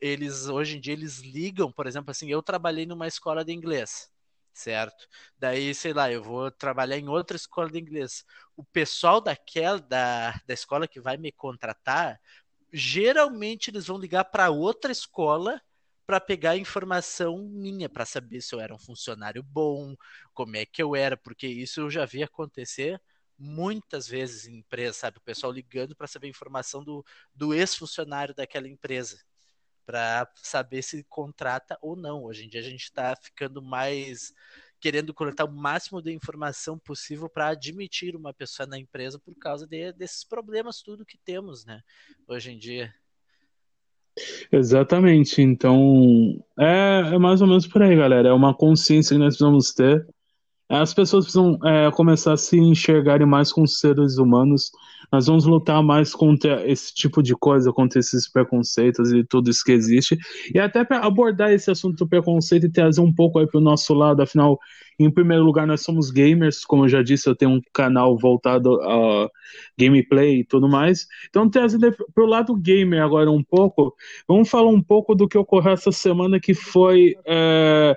eles hoje em dia eles ligam, por exemplo, assim, eu trabalhei numa escola de inglês certo? Daí, sei lá, eu vou trabalhar em outra escola de inglês. O pessoal daquela da, da escola que vai me contratar geralmente eles vão ligar para outra escola para pegar informação minha, para saber se eu era um funcionário bom, como é que eu era, porque isso eu já vi acontecer muitas vezes em empresa, sabe? O pessoal ligando para saber informação do, do ex-funcionário daquela empresa, para saber se contrata ou não. Hoje em dia a gente está ficando mais querendo coletar o máximo de informação possível para admitir uma pessoa na empresa por causa de, desses problemas tudo que temos, né, hoje em dia. Exatamente. Então, é, é mais ou menos por aí, galera. É uma consciência que nós precisamos ter as pessoas precisam é, começar a se enxergarem mais com seres humanos. Nós vamos lutar mais contra esse tipo de coisa, contra esses preconceitos e tudo isso que existe. E até para abordar esse assunto do preconceito e trazer um pouco aí para o nosso lado, afinal, em primeiro lugar, nós somos gamers, como eu já disse, eu tenho um canal voltado a gameplay e tudo mais. Então, trazendo para o lado gamer agora um pouco, vamos falar um pouco do que ocorreu essa semana, que foi. É,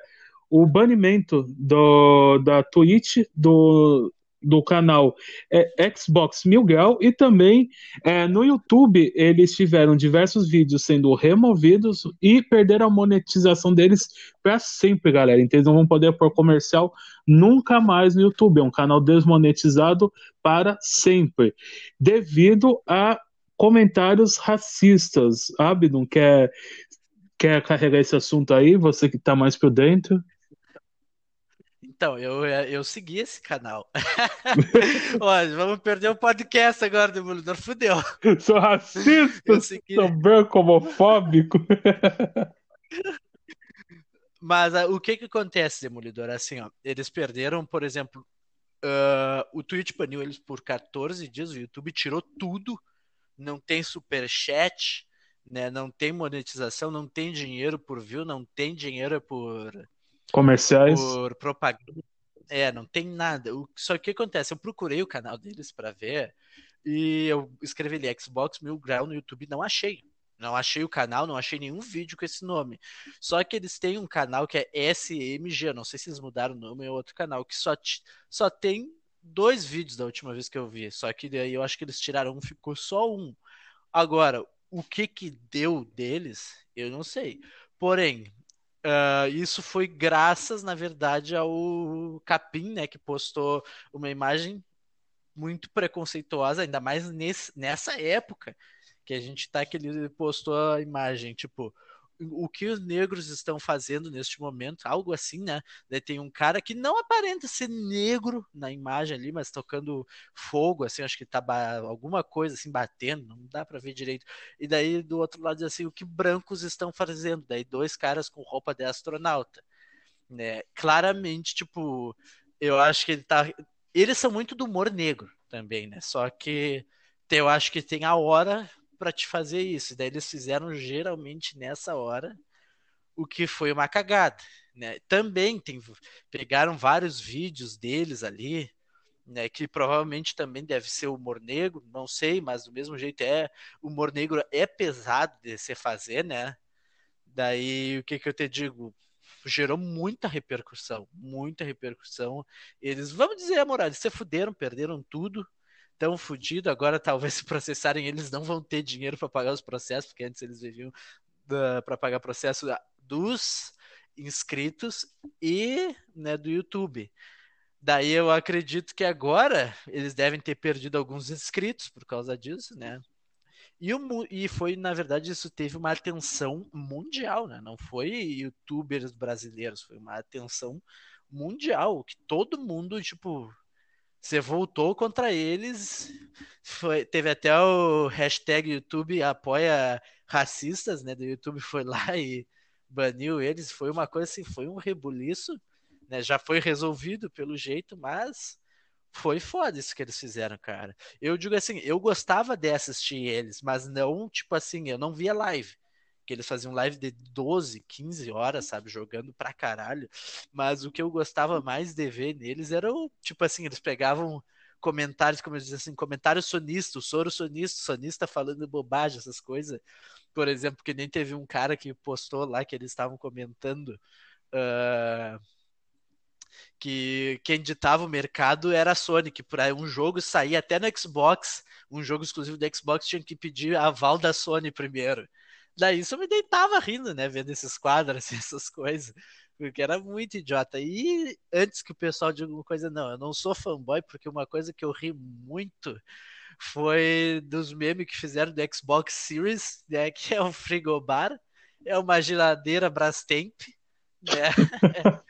o banimento do, da Twitch do, do canal é, Xbox Mil Grau e também é, no YouTube eles tiveram diversos vídeos sendo removidos e perderam a monetização deles para sempre, galera. Então eles não vão poder pôr comercial nunca mais no YouTube. É um canal desmonetizado para sempre, devido a comentários racistas. Abdon, quer, quer carregar esse assunto aí? Você que está mais por dentro? Então, eu, eu segui esse canal. Olha, vamos perder o podcast agora, Demolidor. Fudeu. Sou racista, segui... sou branco homofóbico. Mas uh, o que que acontece, Demolidor? Assim, ó, eles perderam, por exemplo, uh, o Twitch baniu eles por 14 dias, o YouTube tirou tudo, não tem superchat, né, não tem monetização, não tem dinheiro por view, não tem dinheiro por comerciais, por propaganda. É, não tem nada. O, só que o que acontece? Eu procurei o canal deles para ver e eu escrevi ali Xbox Mil Grau no YouTube não achei. Não achei o canal, não achei nenhum vídeo com esse nome. Só que eles têm um canal que é SMG, não sei se eles mudaram o nome, é outro canal, que só, só tem dois vídeos da última vez que eu vi. Só que daí eu acho que eles tiraram um, ficou só um. Agora, o que que deu deles, eu não sei. Porém, uh, isso foi graças, na verdade, ao Capim, né, que postou uma imagem muito preconceituosa, ainda mais nesse, nessa época que a gente tá que ele postou a imagem, tipo, o que os negros estão fazendo neste momento, algo assim, né? Tem um cara que não aparenta ser negro na imagem ali, mas tocando fogo, assim, acho que tá alguma coisa assim batendo, não dá para ver direito. E daí do outro lado assim, o que brancos estão fazendo? Daí dois caras com roupa de astronauta, né? Claramente, tipo, eu acho que ele tá eles são muito do humor negro também, né? Só que eu acho que tem a hora para te fazer isso. Daí eles fizeram geralmente nessa hora, o que foi uma cagada. Né? Também tem, pegaram vários vídeos deles ali, né, que provavelmente também deve ser humor negro, não sei, mas do mesmo jeito é, humor negro é pesado de se fazer, né? Daí o que que eu te digo? Gerou muita repercussão, muita repercussão. Eles, vamos dizer a moral, eles se fuderam, perderam tudo, tão fodido, agora talvez se processarem eles não vão ter dinheiro para pagar os processos, porque antes eles viviam para pagar processo dos inscritos e né, do YouTube. Daí eu acredito que agora eles devem ter perdido alguns inscritos por causa disso, né? E, o, e foi, na verdade, isso teve uma atenção mundial, né? Não foi youtubers brasileiros, foi uma atenção mundial, que todo mundo, tipo, você voltou contra eles. Foi, teve até o hashtag YouTube apoia racistas, né? Do YouTube foi lá e baniu eles. Foi uma coisa assim, foi um rebuliço. Né? Já foi resolvido pelo jeito, mas foi foda isso que eles fizeram, cara. Eu digo assim, eu gostava de assistir eles, mas não, tipo assim, eu não via live que eles faziam live de 12, 15 horas, sabe, jogando pra caralho. Mas o que eu gostava mais de ver neles era o, tipo assim, eles pegavam comentários, como eu dizia assim, comentário sonista, o soro sonista, sonista falando bobagem, essas coisas. Por exemplo, que nem teve um cara que postou lá que eles estavam comentando uh, que quem ditava o mercado era a Sony, que para um jogo sair até no Xbox, um jogo exclusivo do Xbox tinha que pedir aval da Sony primeiro. Daí isso eu me deitava rindo, né? Vendo esses quadros, assim, essas coisas. Porque era muito idiota. E antes que o pessoal diga uma coisa, não, eu não sou fanboy, porque uma coisa que eu ri muito foi dos memes que fizeram do Xbox Series, né? Que é um frigobar, é uma geladeira Brastemp, né?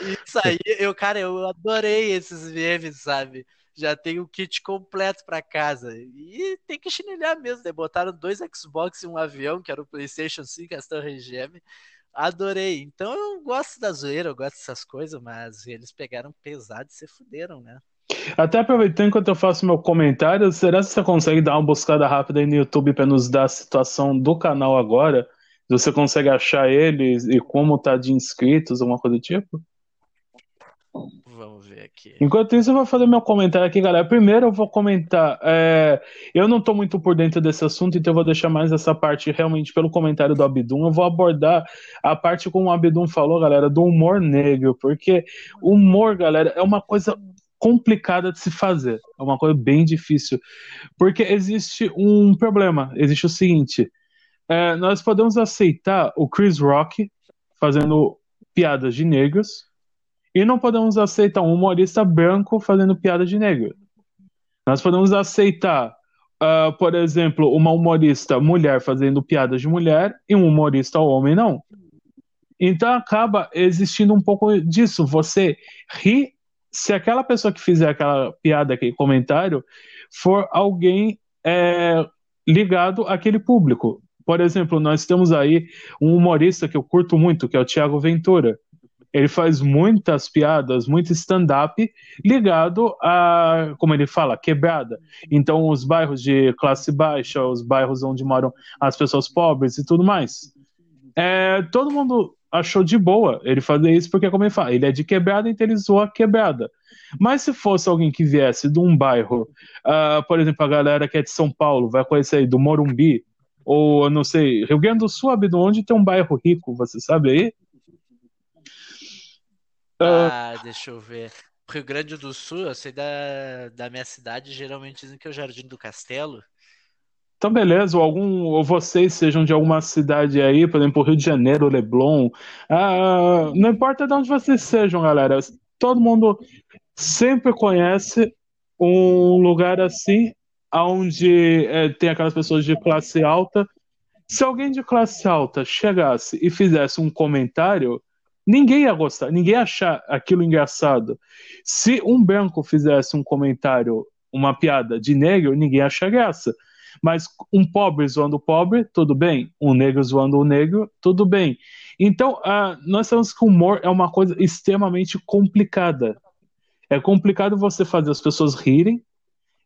Isso aí, eu, cara, eu adorei esses memes, sabe? Já tem o kit completo para casa. E tem que chinelhar mesmo, né? Botaram dois Xbox e um avião, que era o PlayStation 5, a Torre GM. Adorei. Então eu gosto da zoeira, eu gosto dessas coisas, mas eles pegaram pesado e se fuderam, né? Até aproveitando enquanto eu faço meu comentário, será que você consegue dar uma buscada rápida aí no YouTube para nos dar a situação do canal agora? Você consegue achar eles e como tá de inscritos, alguma coisa do tipo? Vamos ver aqui. Enquanto isso, eu vou fazer meu comentário aqui, galera. Primeiro, eu vou comentar. É... Eu não estou muito por dentro desse assunto, então eu vou deixar mais essa parte realmente pelo comentário do Abdum. Eu vou abordar a parte como o Abdum falou, galera, do humor negro, porque humor, galera, é uma coisa complicada de se fazer. É uma coisa bem difícil. Porque existe um problema. Existe o seguinte: é, nós podemos aceitar o Chris Rock fazendo piadas de negros e não podemos aceitar um humorista branco fazendo piada de negro. Nós podemos aceitar, uh, por exemplo, uma humorista mulher fazendo piada de mulher e um humorista homem não. Então acaba existindo um pouco disso. Você ri se aquela pessoa que fizer aquela piada, aquele comentário, for alguém é, ligado àquele público. Por exemplo, nós temos aí um humorista que eu curto muito, que é o Thiago Ventura. Ele faz muitas piadas, muito stand-up ligado a, como ele fala, quebrada. Então, os bairros de classe baixa, os bairros onde moram as pessoas pobres e tudo mais. É, todo mundo achou de boa ele fazer isso, porque, como ele fala, ele é de quebrada, então ele zoa a quebrada. Mas se fosse alguém que viesse de um bairro, uh, por exemplo, a galera que é de São Paulo, vai conhecer aí do Morumbi, ou não sei, Rio Grande do Sul, de onde tem um bairro rico, você sabe aí? Ah, uh... deixa eu ver. Rio Grande do Sul, eu sei da, da minha cidade, geralmente dizem que é o Jardim do Castelo. Então, beleza, ou, algum, ou vocês sejam de alguma cidade aí, por exemplo, Rio de Janeiro, Leblon. Ah, não importa de onde vocês sejam, galera. Todo mundo sempre conhece um lugar assim, onde é, tem aquelas pessoas de classe alta. Se alguém de classe alta chegasse e fizesse um comentário, ninguém ia gostar, ninguém ia achar aquilo engraçado. Se um branco fizesse um comentário, uma piada de negro, ninguém ia achar graça. Mas um pobre zoando o pobre, tudo bem. Um negro zoando o negro, tudo bem. Então, uh, nós sabemos que o humor é uma coisa extremamente complicada. É complicado você fazer as pessoas rirem.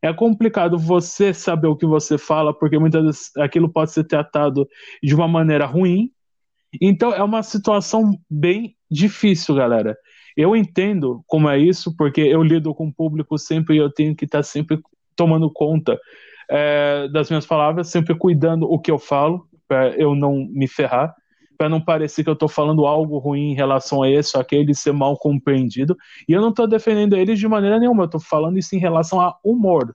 É complicado você saber o que você fala, porque muitas vezes aquilo pode ser tratado de uma maneira ruim. Então, é uma situação bem difícil, galera. Eu entendo como é isso, porque eu lido com o público sempre e eu tenho que estar sempre tomando conta é, das minhas palavras, sempre cuidando o que eu falo, para eu não me ferrar, para não parecer que eu estou falando algo ruim em relação a esse ou aquele ser mal compreendido. E eu não estou defendendo eles de maneira nenhuma, eu estou falando isso em relação a humor.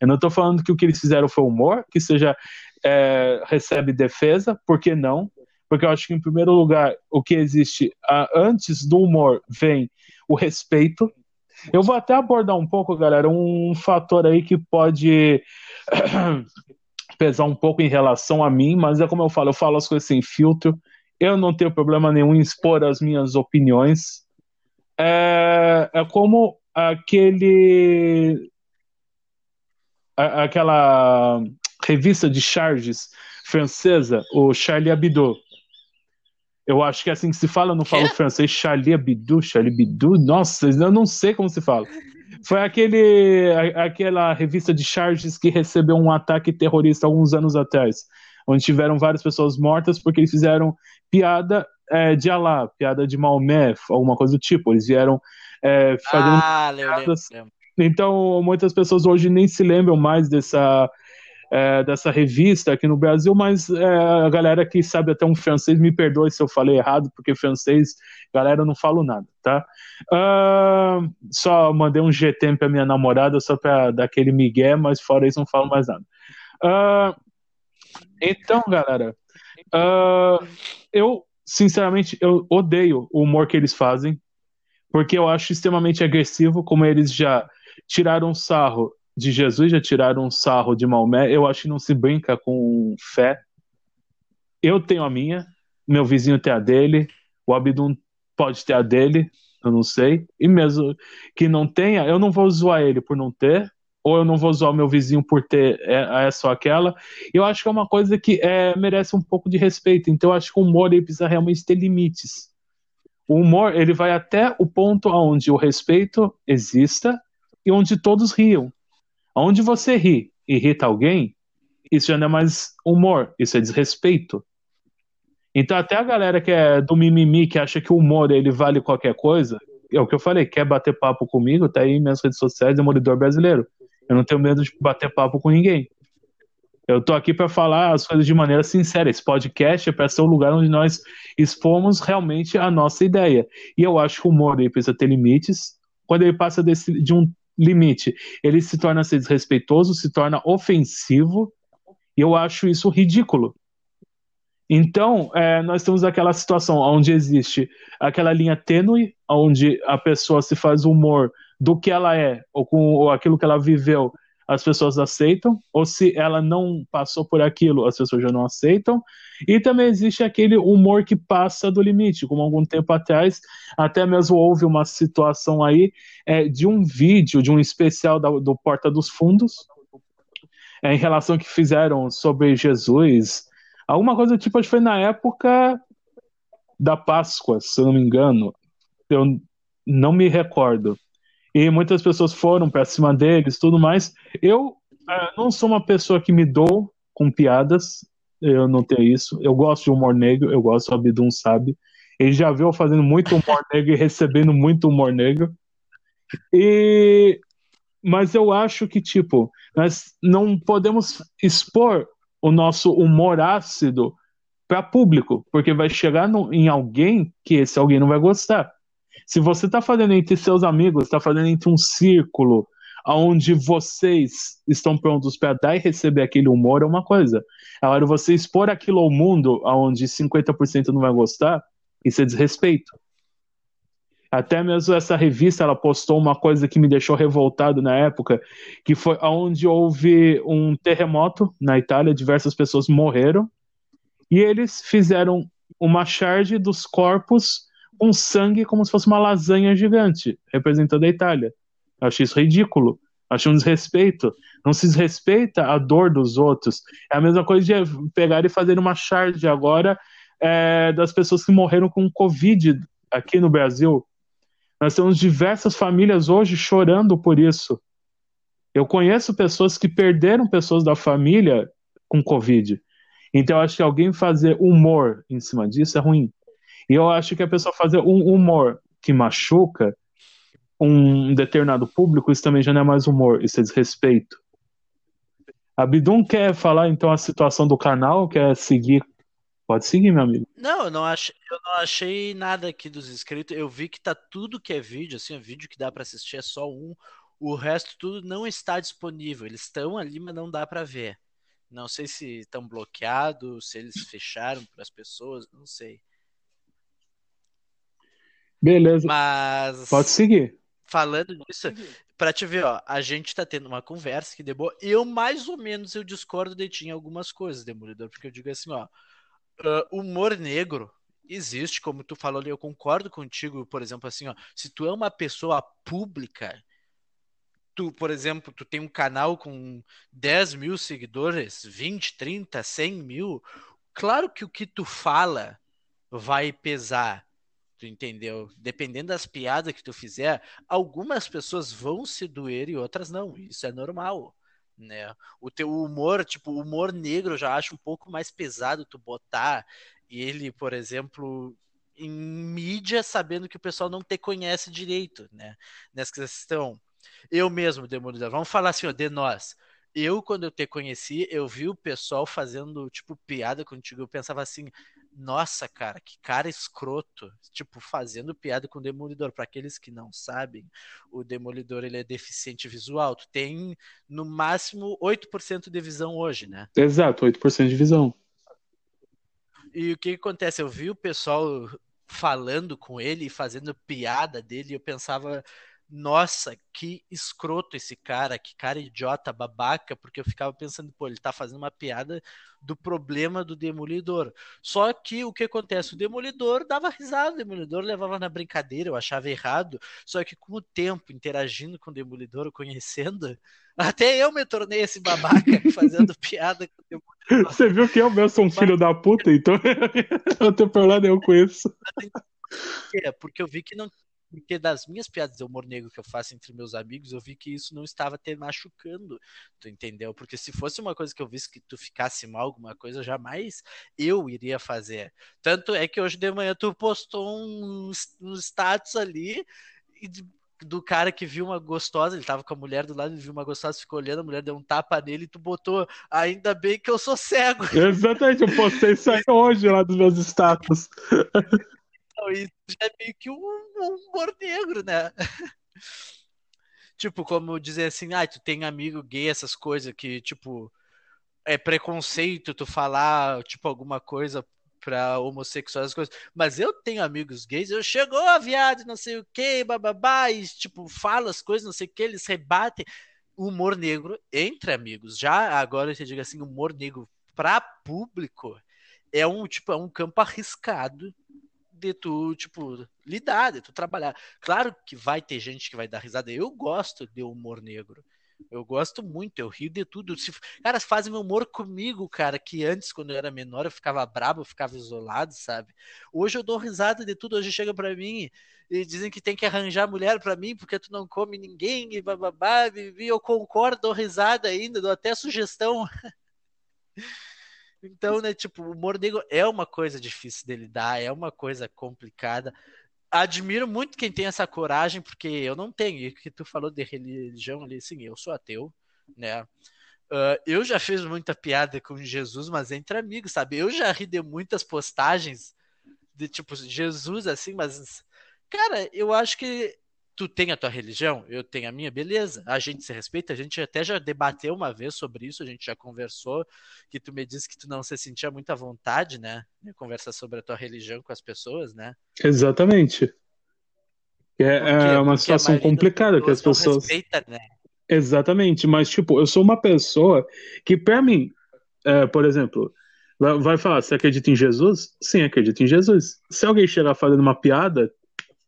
Eu não estou falando que o que eles fizeram foi humor, que seja é, recebe defesa, por que não? Porque eu acho que, em primeiro lugar, o que existe antes do humor vem o respeito, eu vou até abordar um pouco, galera, um fator aí que pode pesar um pouco em relação a mim, mas é como eu falo, eu falo as coisas sem filtro. Eu não tenho problema nenhum em expor as minhas opiniões. É, é como aquele. aquela revista de charges francesa, o Charlie Hebdo. Eu acho que é assim que se fala, eu não falo francês. Charlie Hebdo, Charlie Hebdo. Nossa, eu não sei como se fala. Foi aquele, aquela revista de charges que recebeu um ataque terrorista alguns anos atrás, onde tiveram várias pessoas mortas porque eles fizeram piada é, de Alá, piada de Maomé, alguma coisa do tipo. Eles vieram é, fazendo ah, piadas. Lembro, lembro. Então, muitas pessoas hoje nem se lembram mais dessa é, dessa revista aqui no Brasil, mas é, a galera que sabe até um francês me perdoe se eu falei errado, porque francês, galera, eu não falo nada, tá? Uh, só mandei um GT pra minha namorada só pra dar aquele migué, mas fora isso não falo mais nada. Uh, então, galera, uh, eu sinceramente eu odeio o humor que eles fazem, porque eu acho extremamente agressivo, como eles já tiraram sarro de Jesus já tiraram um sarro de Maomé. Eu acho que não se brinca com fé. Eu tenho a minha, meu vizinho tem a dele, o Abdum pode ter a dele, eu não sei. E mesmo que não tenha, eu não vou zoar ele por não ter, ou eu não vou zoar meu vizinho por ter é, essa ou aquela. Eu acho que é uma coisa que é, merece um pouco de respeito. Então eu acho que o humor ele precisa realmente ter limites. O humor ele vai até o ponto onde o respeito exista e onde todos riam. Onde você ri irrita alguém, isso já não é mais humor, isso é desrespeito. Então até a galera que é do mimimi, que acha que o humor ele vale qualquer coisa, é o que eu falei, quer bater papo comigo, tá aí minhas redes sociais, Demoridor Brasileiro. Eu não tenho medo de bater papo com ninguém. Eu tô aqui para falar as coisas de maneira sincera. Esse podcast é para ser o lugar onde nós expomos realmente a nossa ideia. E eu acho que o humor ele precisa ter limites. Quando ele passa desse, de um limite. Ele se torna ser desrespeitoso, se torna ofensivo, e eu acho isso ridículo. Então, é, nós temos aquela situação onde existe aquela linha tênue, onde a pessoa se faz humor do que ela é, ou com ou aquilo que ela viveu, as pessoas aceitam, ou se ela não passou por aquilo, as pessoas já não aceitam. E também existe aquele humor que passa do limite, como algum tempo atrás, até mesmo houve uma situação aí é, de um vídeo, de um especial da, do Porta dos Fundos, é, em relação que fizeram sobre Jesus, Alguma coisa tipo, acho que foi na época da Páscoa, se eu não me engano. Eu não me recordo. E muitas pessoas foram para cima deles, tudo mais. Eu uh, não sou uma pessoa que me dou com piadas, eu não tenho isso. Eu gosto de humor negro, eu gosto, o Abidum sabe. Ele já viu fazendo muito humor negro e recebendo muito humor negro. E mas eu acho que tipo, nós não podemos expor o nosso humor ácido para público, porque vai chegar no, em alguém que esse alguém não vai gostar. Se você está fazendo entre seus amigos, está fazendo entre um círculo onde vocês estão prontos para dar e receber aquele humor é uma coisa. Agora, você expor aquilo ao mundo onde 50% não vai gostar, isso é desrespeito. Até mesmo essa revista, ela postou uma coisa que me deixou revoltado na época, que foi onde houve um terremoto na Itália, diversas pessoas morreram, e eles fizeram uma charge dos corpos com sangue como se fosse uma lasanha gigante, representando a Itália. Eu achei isso ridículo. Achei um desrespeito. Não se desrespeita a dor dos outros. É a mesma coisa de pegar e fazer uma charge agora é, das pessoas que morreram com Covid aqui no Brasil. Nós temos diversas famílias hoje chorando por isso. Eu conheço pessoas que perderam pessoas da família com Covid. Então, acho que alguém fazer humor em cima disso é ruim. E eu acho que a pessoa fazer um humor que machuca um determinado público, isso também já não é mais humor, isso é desrespeito. A Bidum quer falar então a situação do canal, quer seguir. Pode seguir, meu amigo. Não, eu não achei, eu não achei nada aqui dos inscritos. Eu vi que tá tudo que é vídeo, assim, o vídeo que dá para assistir é só um. O resto tudo não está disponível. Eles estão ali, mas não dá para ver. Não sei se estão bloqueados, se eles fecharam para as pessoas, não sei. Beleza. Mas. Pode seguir. Falando disso, para te ver, ó, a gente tá tendo uma conversa que debo... eu mais ou menos eu discordo de ti em algumas coisas, Demolidor, porque eu digo assim, ó, uh, humor negro existe, como tu falou ali, eu concordo contigo, por exemplo, assim, ó, se tu é uma pessoa pública, tu, por exemplo, tu tem um canal com 10 mil seguidores, 20, 30, 100 mil, claro que o que tu fala vai pesar, Tu entendeu? Dependendo das piadas que tu fizer, algumas pessoas vão se doer e outras não. Isso é normal. Né? O teu humor, tipo, o humor negro eu já acho um pouco mais pesado tu botar ele, por exemplo, em mídia, sabendo que o pessoal não te conhece direito, né? Nessa questão. Eu mesmo, Demolidor, vamos falar assim, ó, de nós. Eu, quando eu te conheci, eu vi o pessoal fazendo, tipo, piada contigo. Eu pensava assim, nossa, cara, que cara escroto, tipo, fazendo piada com o Demolidor. Para aqueles que não sabem, o Demolidor ele é deficiente visual. Tu tem no máximo 8% de visão hoje, né? Exato, 8% de visão. E o que, que acontece? Eu vi o pessoal falando com ele, fazendo piada dele, e eu pensava, nossa, que escroto esse cara, que cara idiota, babaca, porque eu ficava pensando, pô, ele tá fazendo uma piada do problema do Demolidor. Só que o que acontece? O Demolidor dava risada, o Demolidor levava na brincadeira, eu achava errado, só que com o tempo, interagindo com o Demolidor, conhecendo, até eu me tornei esse babaca fazendo piada com o Demolidor. Você viu que eu mesmo sou um filho da puta, então eu tenho problema nenhum com isso. É, porque eu vi que não porque das minhas piadas de humor negro que eu faço entre meus amigos, eu vi que isso não estava te machucando, tu entendeu? Porque se fosse uma coisa que eu visse que tu ficasse mal, alguma coisa, jamais eu iria fazer. Tanto é que hoje de manhã tu postou um, um status ali e do cara que viu uma gostosa, ele tava com a mulher do lado, ele viu uma gostosa, ficou olhando, a mulher deu um tapa nele e tu botou, ainda bem que eu sou cego. Exatamente, eu postei isso aí hoje lá dos meus status. Então, isso já é meio que um, um humor negro, né? tipo, como dizer assim, ah, tu tem amigo gay, essas coisas que, tipo, é preconceito tu falar, tipo, alguma coisa pra homossexuais, as coisas. Mas eu tenho amigos gays, eu chego, oh, viado, não sei o que, bababá, e, tipo, fala as coisas, não sei o que, eles rebatem. humor negro entre amigos. Já agora te digo assim, humor negro pra público é um, tipo, é um campo arriscado de tu, tipo, lidar, de tu trabalhar. Claro que vai ter gente que vai dar risada. Eu gosto de humor negro. Eu gosto muito, eu rio de tudo. Se, cara, fazem humor comigo, cara, que antes, quando eu era menor, eu ficava brabo, eu ficava isolado, sabe? Hoje eu dou risada de tudo, hoje chega para mim e dizem que tem que arranjar mulher para mim porque tu não come ninguém e bababá, e eu concordo, dou risada ainda, dou até sugestão. Então, né, tipo, o humor negro é uma coisa difícil de lidar, é uma coisa complicada. Admiro muito quem tem essa coragem, porque eu não tenho. E que tu falou de religião ali, sim, eu sou ateu, né? Uh, eu já fiz muita piada com Jesus, mas entre amigos, sabe? Eu já ri de muitas postagens de tipo Jesus assim, mas cara, eu acho que tu tem a tua religião, eu tenho a minha, beleza. A gente se respeita, a gente até já debateu uma vez sobre isso, a gente já conversou, que tu me disse que tu não se sentia muita vontade, né? De conversar sobre a tua religião com as pessoas, né? Exatamente. É, é uma situação complicada que as pessoas. Respeita, né? Exatamente, mas tipo, eu sou uma pessoa que, para mim, é, por exemplo, vai falar, você acredita em Jesus? Sim, acredito em Jesus. Se alguém chegar fazendo uma piada,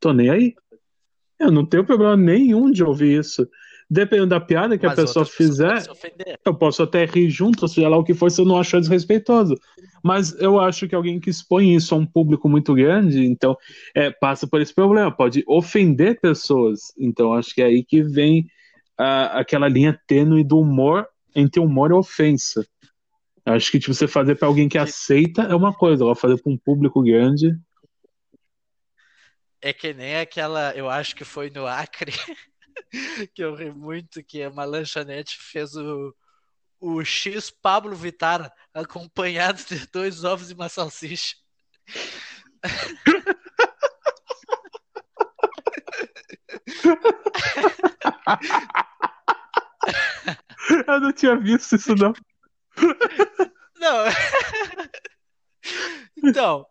tô nem aí. Eu não tenho problema nenhum de ouvir isso. Dependendo da piada que Mas a pessoa fizer, eu posso até rir junto, seja lá o que for, se eu não achar desrespeitoso. Mas eu acho que alguém que expõe isso a um público muito grande, então é, passa por esse problema, pode ofender pessoas. Então acho que é aí que vem a, aquela linha tênue do humor entre humor e ofensa. Acho que tipo, você fazer para alguém que aceita é uma coisa, agora fazer para um público grande é que nem aquela, eu acho que foi no Acre, que eu ri muito, que uma lanchonete fez o, o X Pablo Vitar acompanhado de dois ovos e uma salsicha. Eu não tinha visto isso, não. Não. Então,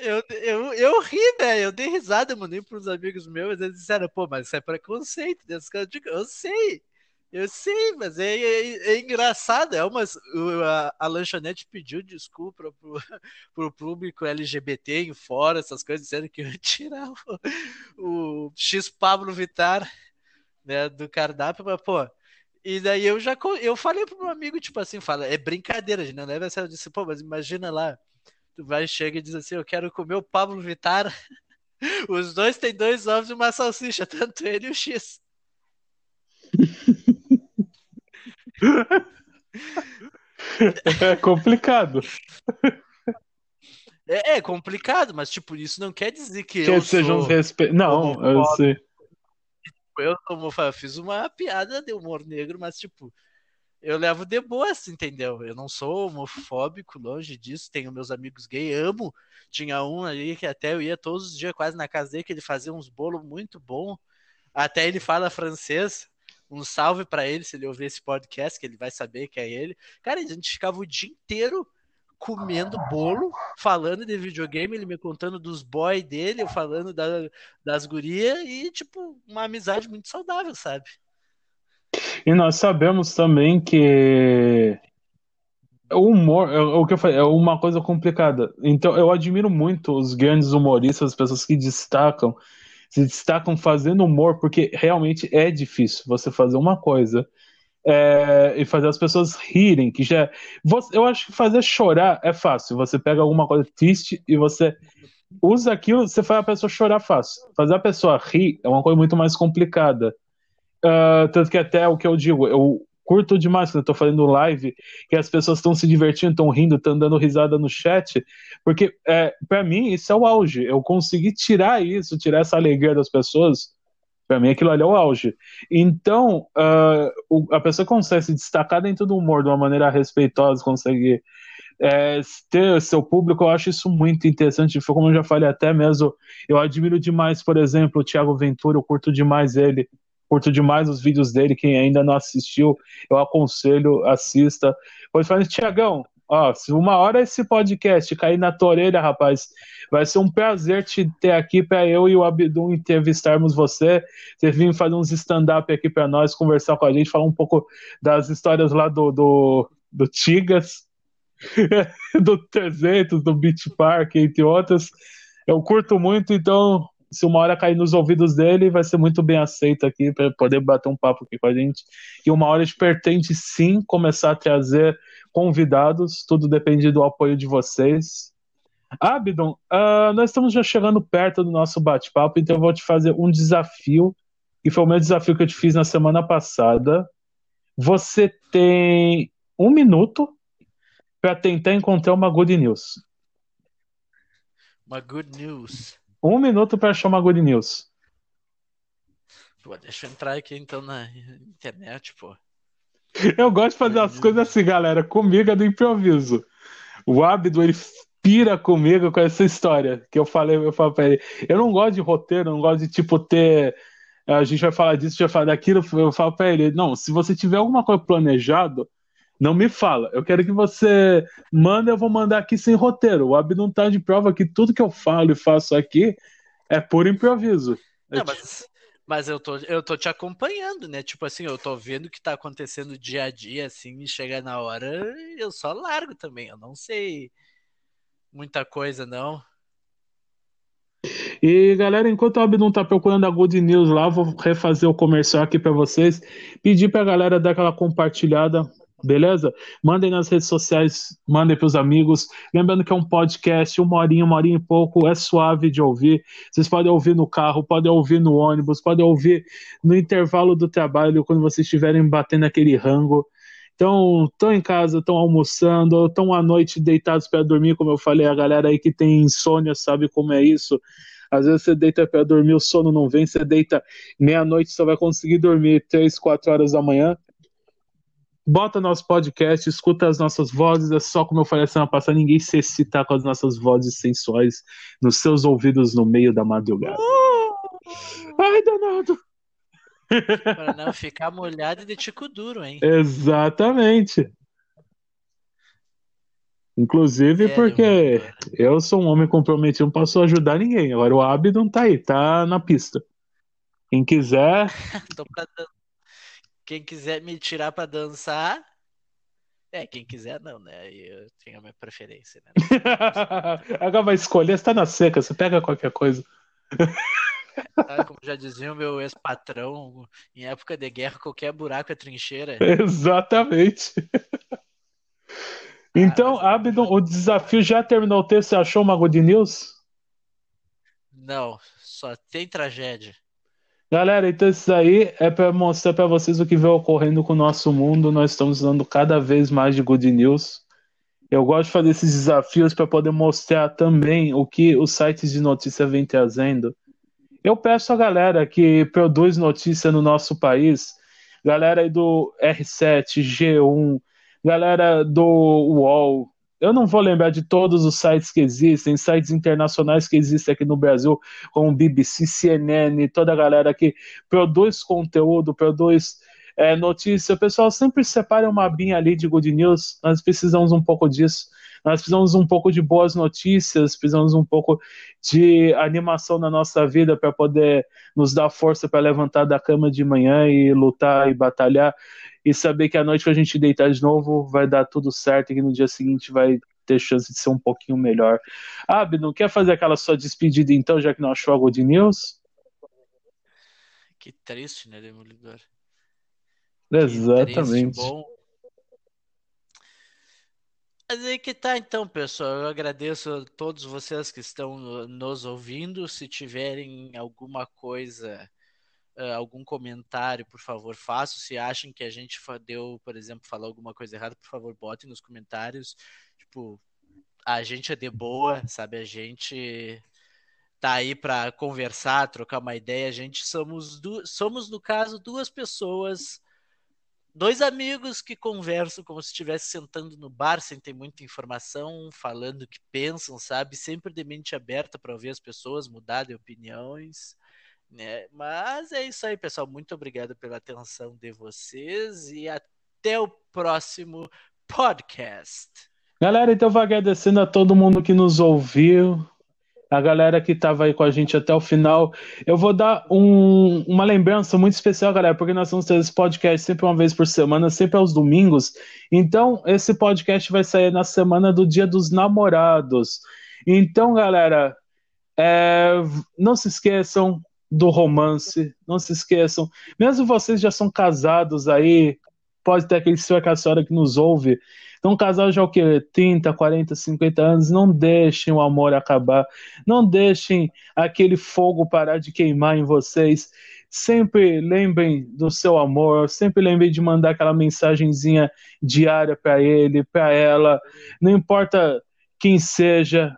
eu, eu, eu ri, né? Eu dei risada, mandei para uns amigos meus, eles disseram, pô, mas isso é preconceito. Né? Eu eu sei, eu sei, mas é, é, é engraçado. É umas, a, a, lanchonete pediu desculpa pro, pro público LGBT em fora, essas coisas, dizendo que ia tirar o, o X Pablo Vitar né, do cardápio, mas, pô. E daí eu já eu falei pro meu amigo, tipo assim, fala, é brincadeira, gente não leva sério. Eu disse, pô, mas imagina lá, Tu vai, chega e diz assim: Eu quero comer o Pablo Vittar. Os dois têm dois ovos e uma salsicha, tanto ele e o X. É complicado. É, é, complicado, mas tipo, isso não quer dizer que, que eu sejam sou respe... Não, eu sei. Eu, eu fiz uma piada de humor negro, mas tipo, eu levo de boa, assim, entendeu? Eu não sou homofóbico, longe disso. Tenho meus amigos gay, amo. Tinha um ali que até eu ia todos os dias quase na casa dele, que ele fazia uns bolos muito bom. Até ele fala francês. Um salve para ele se ele ouvir esse podcast, que ele vai saber que é ele. Cara, a gente ficava o dia inteiro comendo bolo, falando de videogame, ele me contando dos boys dele, eu falando da, das gurias, e, tipo, uma amizade muito saudável, sabe? E nós sabemos também que o humor, é, o que eu falei, é uma coisa complicada. Então, eu admiro muito os grandes humoristas, as pessoas que destacam, se destacam fazendo humor, porque realmente é difícil você fazer uma coisa é, e fazer as pessoas rirem, que já. Você, eu acho que fazer chorar é fácil. Você pega alguma coisa triste e você usa aquilo, você faz a pessoa chorar fácil. Fazer a pessoa rir é uma coisa muito mais complicada. Uh, tanto que até o que eu digo, eu curto demais quando eu tô fazendo live, que as pessoas estão se divertindo, estão rindo, estão dando risada no chat, porque é, para mim isso é o auge. Eu consegui tirar isso, tirar essa alegria das pessoas. Para mim aquilo ali é o auge. Então, uh, o, a pessoa consegue se destacar dentro do humor de uma maneira respeitosa, consegue é, ter seu público, eu acho isso muito interessante. Como eu já falei até mesmo, eu admiro demais, por exemplo, o Thiago Ventura, eu curto demais ele curto demais os vídeos dele. Quem ainda não assistiu, eu aconselho, assista. Pois fala, Tiagão, ó, se uma hora esse podcast cair na tua orelha, rapaz, vai ser um prazer te ter aqui para eu e o Abdul entrevistarmos você. Você vir fazer uns stand-up aqui para nós, conversar com a gente, falar um pouco das histórias lá do, do, do Tigas, do 300, do Beach Park, entre outras. Eu curto muito, então se uma hora cair nos ouvidos dele, vai ser muito bem aceito aqui para poder bater um papo aqui com a gente. E uma hora de pertence sim começar a trazer convidados, tudo depende do apoio de vocês. Abdon, uh, nós estamos já chegando perto do nosso bate-papo, então eu vou te fazer um desafio, e foi o meu desafio que eu te fiz na semana passada. Você tem um minuto para tentar encontrar uma good news. Uma good news. Um minuto para achar uma good news. Pô, deixa eu entrar aqui então na internet, pô. Eu gosto de fazer as coisas assim, galera. Comigo é do improviso. O Abdo, ele pira comigo com essa história que eu falei, eu falo pra ele. Eu não gosto de roteiro, não gosto de, tipo, ter. A gente vai falar disso, a gente vai falar daquilo. Eu falo pra ele: não, se você tiver alguma coisa planejado, não me fala. Eu quero que você manda, eu vou mandar aqui sem roteiro. O Ab não tá de prova que tudo que eu falo e faço aqui é por improviso. Não, é mas, mas eu, tô, eu tô te acompanhando, né? Tipo assim, eu tô vendo o que tá acontecendo dia a dia, assim, e chega na hora, eu só largo também. Eu não sei muita coisa, não. E galera, enquanto o Ab não tá procurando a Good News lá, vou refazer o comercial aqui para vocês. Pedir pra galera dar aquela compartilhada, beleza? Mandem nas redes sociais, mandem para os amigos. Lembrando que é um podcast, uma horinha, uma horinha e pouco, é suave de ouvir. Vocês podem ouvir no carro, podem ouvir no ônibus, podem ouvir no intervalo do trabalho, quando vocês estiverem batendo aquele rango. Então, estão em casa, estão almoçando, estão à noite deitados para dormir, como eu falei, a galera aí que tem insônia sabe como é isso. Às vezes você deita para dormir, o sono não vem, você deita meia-noite, só vai conseguir dormir três, quatro horas da manhã bota nosso podcast, escuta as nossas vozes, é só como eu falei semana passada, ninguém se excitar com as nossas vozes sensuais nos seus ouvidos no meio da madrugada. Uh! Ai, danado! Para não ficar molhado e de tico duro, hein? Exatamente. Inclusive porque eu sou um homem comprometido, não posso ajudar ninguém. Agora o Abdon tá aí, tá na pista. Quem quiser. Tô pra quem quiser me tirar para dançar, é, quem quiser não, né? Eu tenho a minha preferência, né? Agora vai escolher, você tá na seca, você pega qualquer coisa. Ah, como já dizia o meu ex-patrão, em época de guerra, qualquer buraco é trincheira. Exatamente. Então, ah, Abdon, o desafio já terminou o texto? Você achou uma Good News? Não, só tem tragédia. Galera, então isso aí é para mostrar para vocês o que vem ocorrendo com o nosso mundo. Nós estamos dando cada vez mais de good news. Eu gosto de fazer esses desafios para poder mostrar também o que os sites de notícia vêm trazendo. Eu peço a galera que produz notícia no nosso país, galera aí do R7, G1, galera do UOL, eu não vou lembrar de todos os sites que existem, sites internacionais que existem aqui no Brasil, como BBC, CNN, toda a galera que produz conteúdo, produz é, notícia. O pessoal sempre separa uma binha ali de good news. Nós precisamos um pouco disso. Nós precisamos um pouco de boas notícias, precisamos um pouco de animação na nossa vida para poder nos dar força para levantar da cama de manhã e lutar e batalhar e saber que a noite que a gente deitar de novo vai dar tudo certo e que no dia seguinte vai ter chance de ser um pouquinho melhor. Ah, não quer fazer aquela sua despedida então, já que não achou algo de news? Que triste, né, Demolidor? Exatamente. Bom. Mas aí que tá então, pessoal. Eu agradeço a todos vocês que estão nos ouvindo. Se tiverem alguma coisa uh, algum comentário, por favor, façam. Se acham que a gente deu, por exemplo, falou alguma coisa errada, por favor, botem nos comentários. Tipo, a gente é de boa, sabe? A gente tá aí para conversar, trocar uma ideia. A gente somos, somos no caso, duas pessoas, dois amigos que conversam como se estivesse sentando no bar sem ter muita informação, falando o que pensam, sabe? Sempre de mente aberta para ouvir as pessoas, mudar de opiniões. Né? Mas é isso aí, pessoal. Muito obrigado pela atenção de vocês e até o próximo podcast. Galera, então vou agradecendo a todo mundo que nos ouviu, a galera que estava aí com a gente até o final. Eu vou dar um, uma lembrança muito especial, galera, porque nós vamos ter esse podcast sempre uma vez por semana, sempre aos domingos. Então, esse podcast vai sair na semana do Dia dos Namorados. Então, galera, É, não se esqueçam do romance, não se esqueçam. Mesmo vocês já são casados aí, pode ter aquele senhor, aquela senhora que nos ouve. Então, casal já o quê? 30, 40, 50 anos, não deixem o amor acabar. Não deixem aquele fogo parar de queimar em vocês. Sempre lembrem do seu amor, sempre lembrem de mandar aquela mensagenzinha diária para ele, para ela. Não importa quem seja,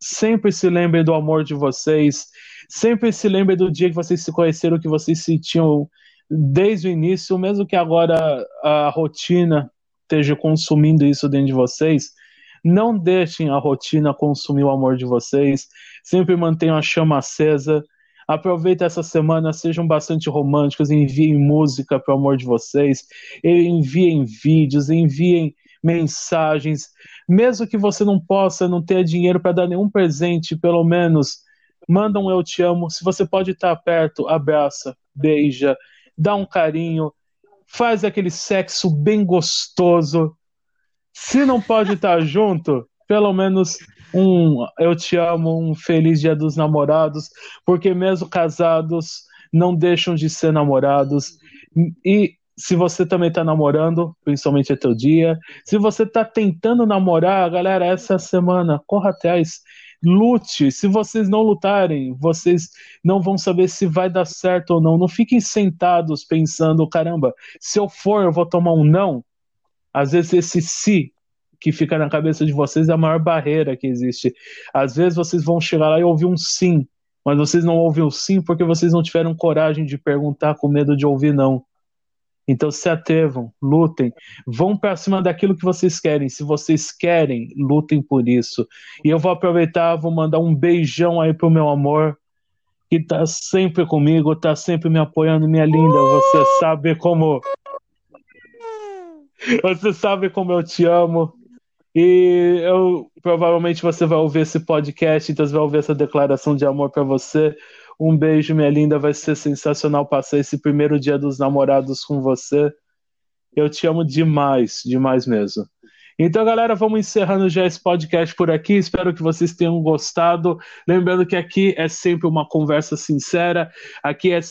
sempre se lembrem do amor de vocês. Sempre se lembrem do dia que vocês se conheceram, que vocês sentiam desde o início, mesmo que agora a rotina esteja consumindo isso dentro de vocês, não deixem a rotina consumir o amor de vocês. Sempre mantenham a chama acesa. Aproveitem essa semana, sejam bastante românticos, enviem música para o amor de vocês, enviem vídeos, enviem mensagens. Mesmo que você não possa, não tenha dinheiro para dar nenhum presente, pelo menos manda um eu te amo. Se você pode estar perto, abraça, beija, dá um carinho, faz aquele sexo bem gostoso. Se não pode estar junto, pelo menos um eu te amo, um feliz dia dos namorados, porque mesmo casados não deixam de ser namorados. E se você também está namorando, principalmente é teu dia. Se você está tentando namorar, galera, essa semana, corra atrás lute. Se vocês não lutarem, vocês não vão saber se vai dar certo ou não. Não fiquem sentados pensando, caramba, se eu for, eu vou tomar um não. Às vezes esse se que fica na cabeça de vocês é a maior barreira que existe. Às vezes vocês vão chegar lá e ouvir um sim, mas vocês não ouvem o sim porque vocês não tiveram coragem de perguntar com medo de ouvir não. Então se atrevam, lutem, vão para cima daquilo que vocês querem. Se vocês querem, lutem por isso. E eu vou aproveitar, vou mandar um beijão aí pro meu amor, que tá sempre comigo, tá sempre me apoiando, minha linda. Você sabe como Você sabe como eu te amo. E eu provavelmente você vai ouvir esse podcast, então você vai ouvir essa declaração de amor para você. Um beijo, minha linda. Vai ser sensacional passar esse primeiro dia dos namorados com você. Eu te amo demais, demais mesmo. Então, galera, vamos encerrando já esse podcast por aqui. Espero que vocês tenham gostado. Lembrando que aqui é sempre uma conversa sincera. Aqui é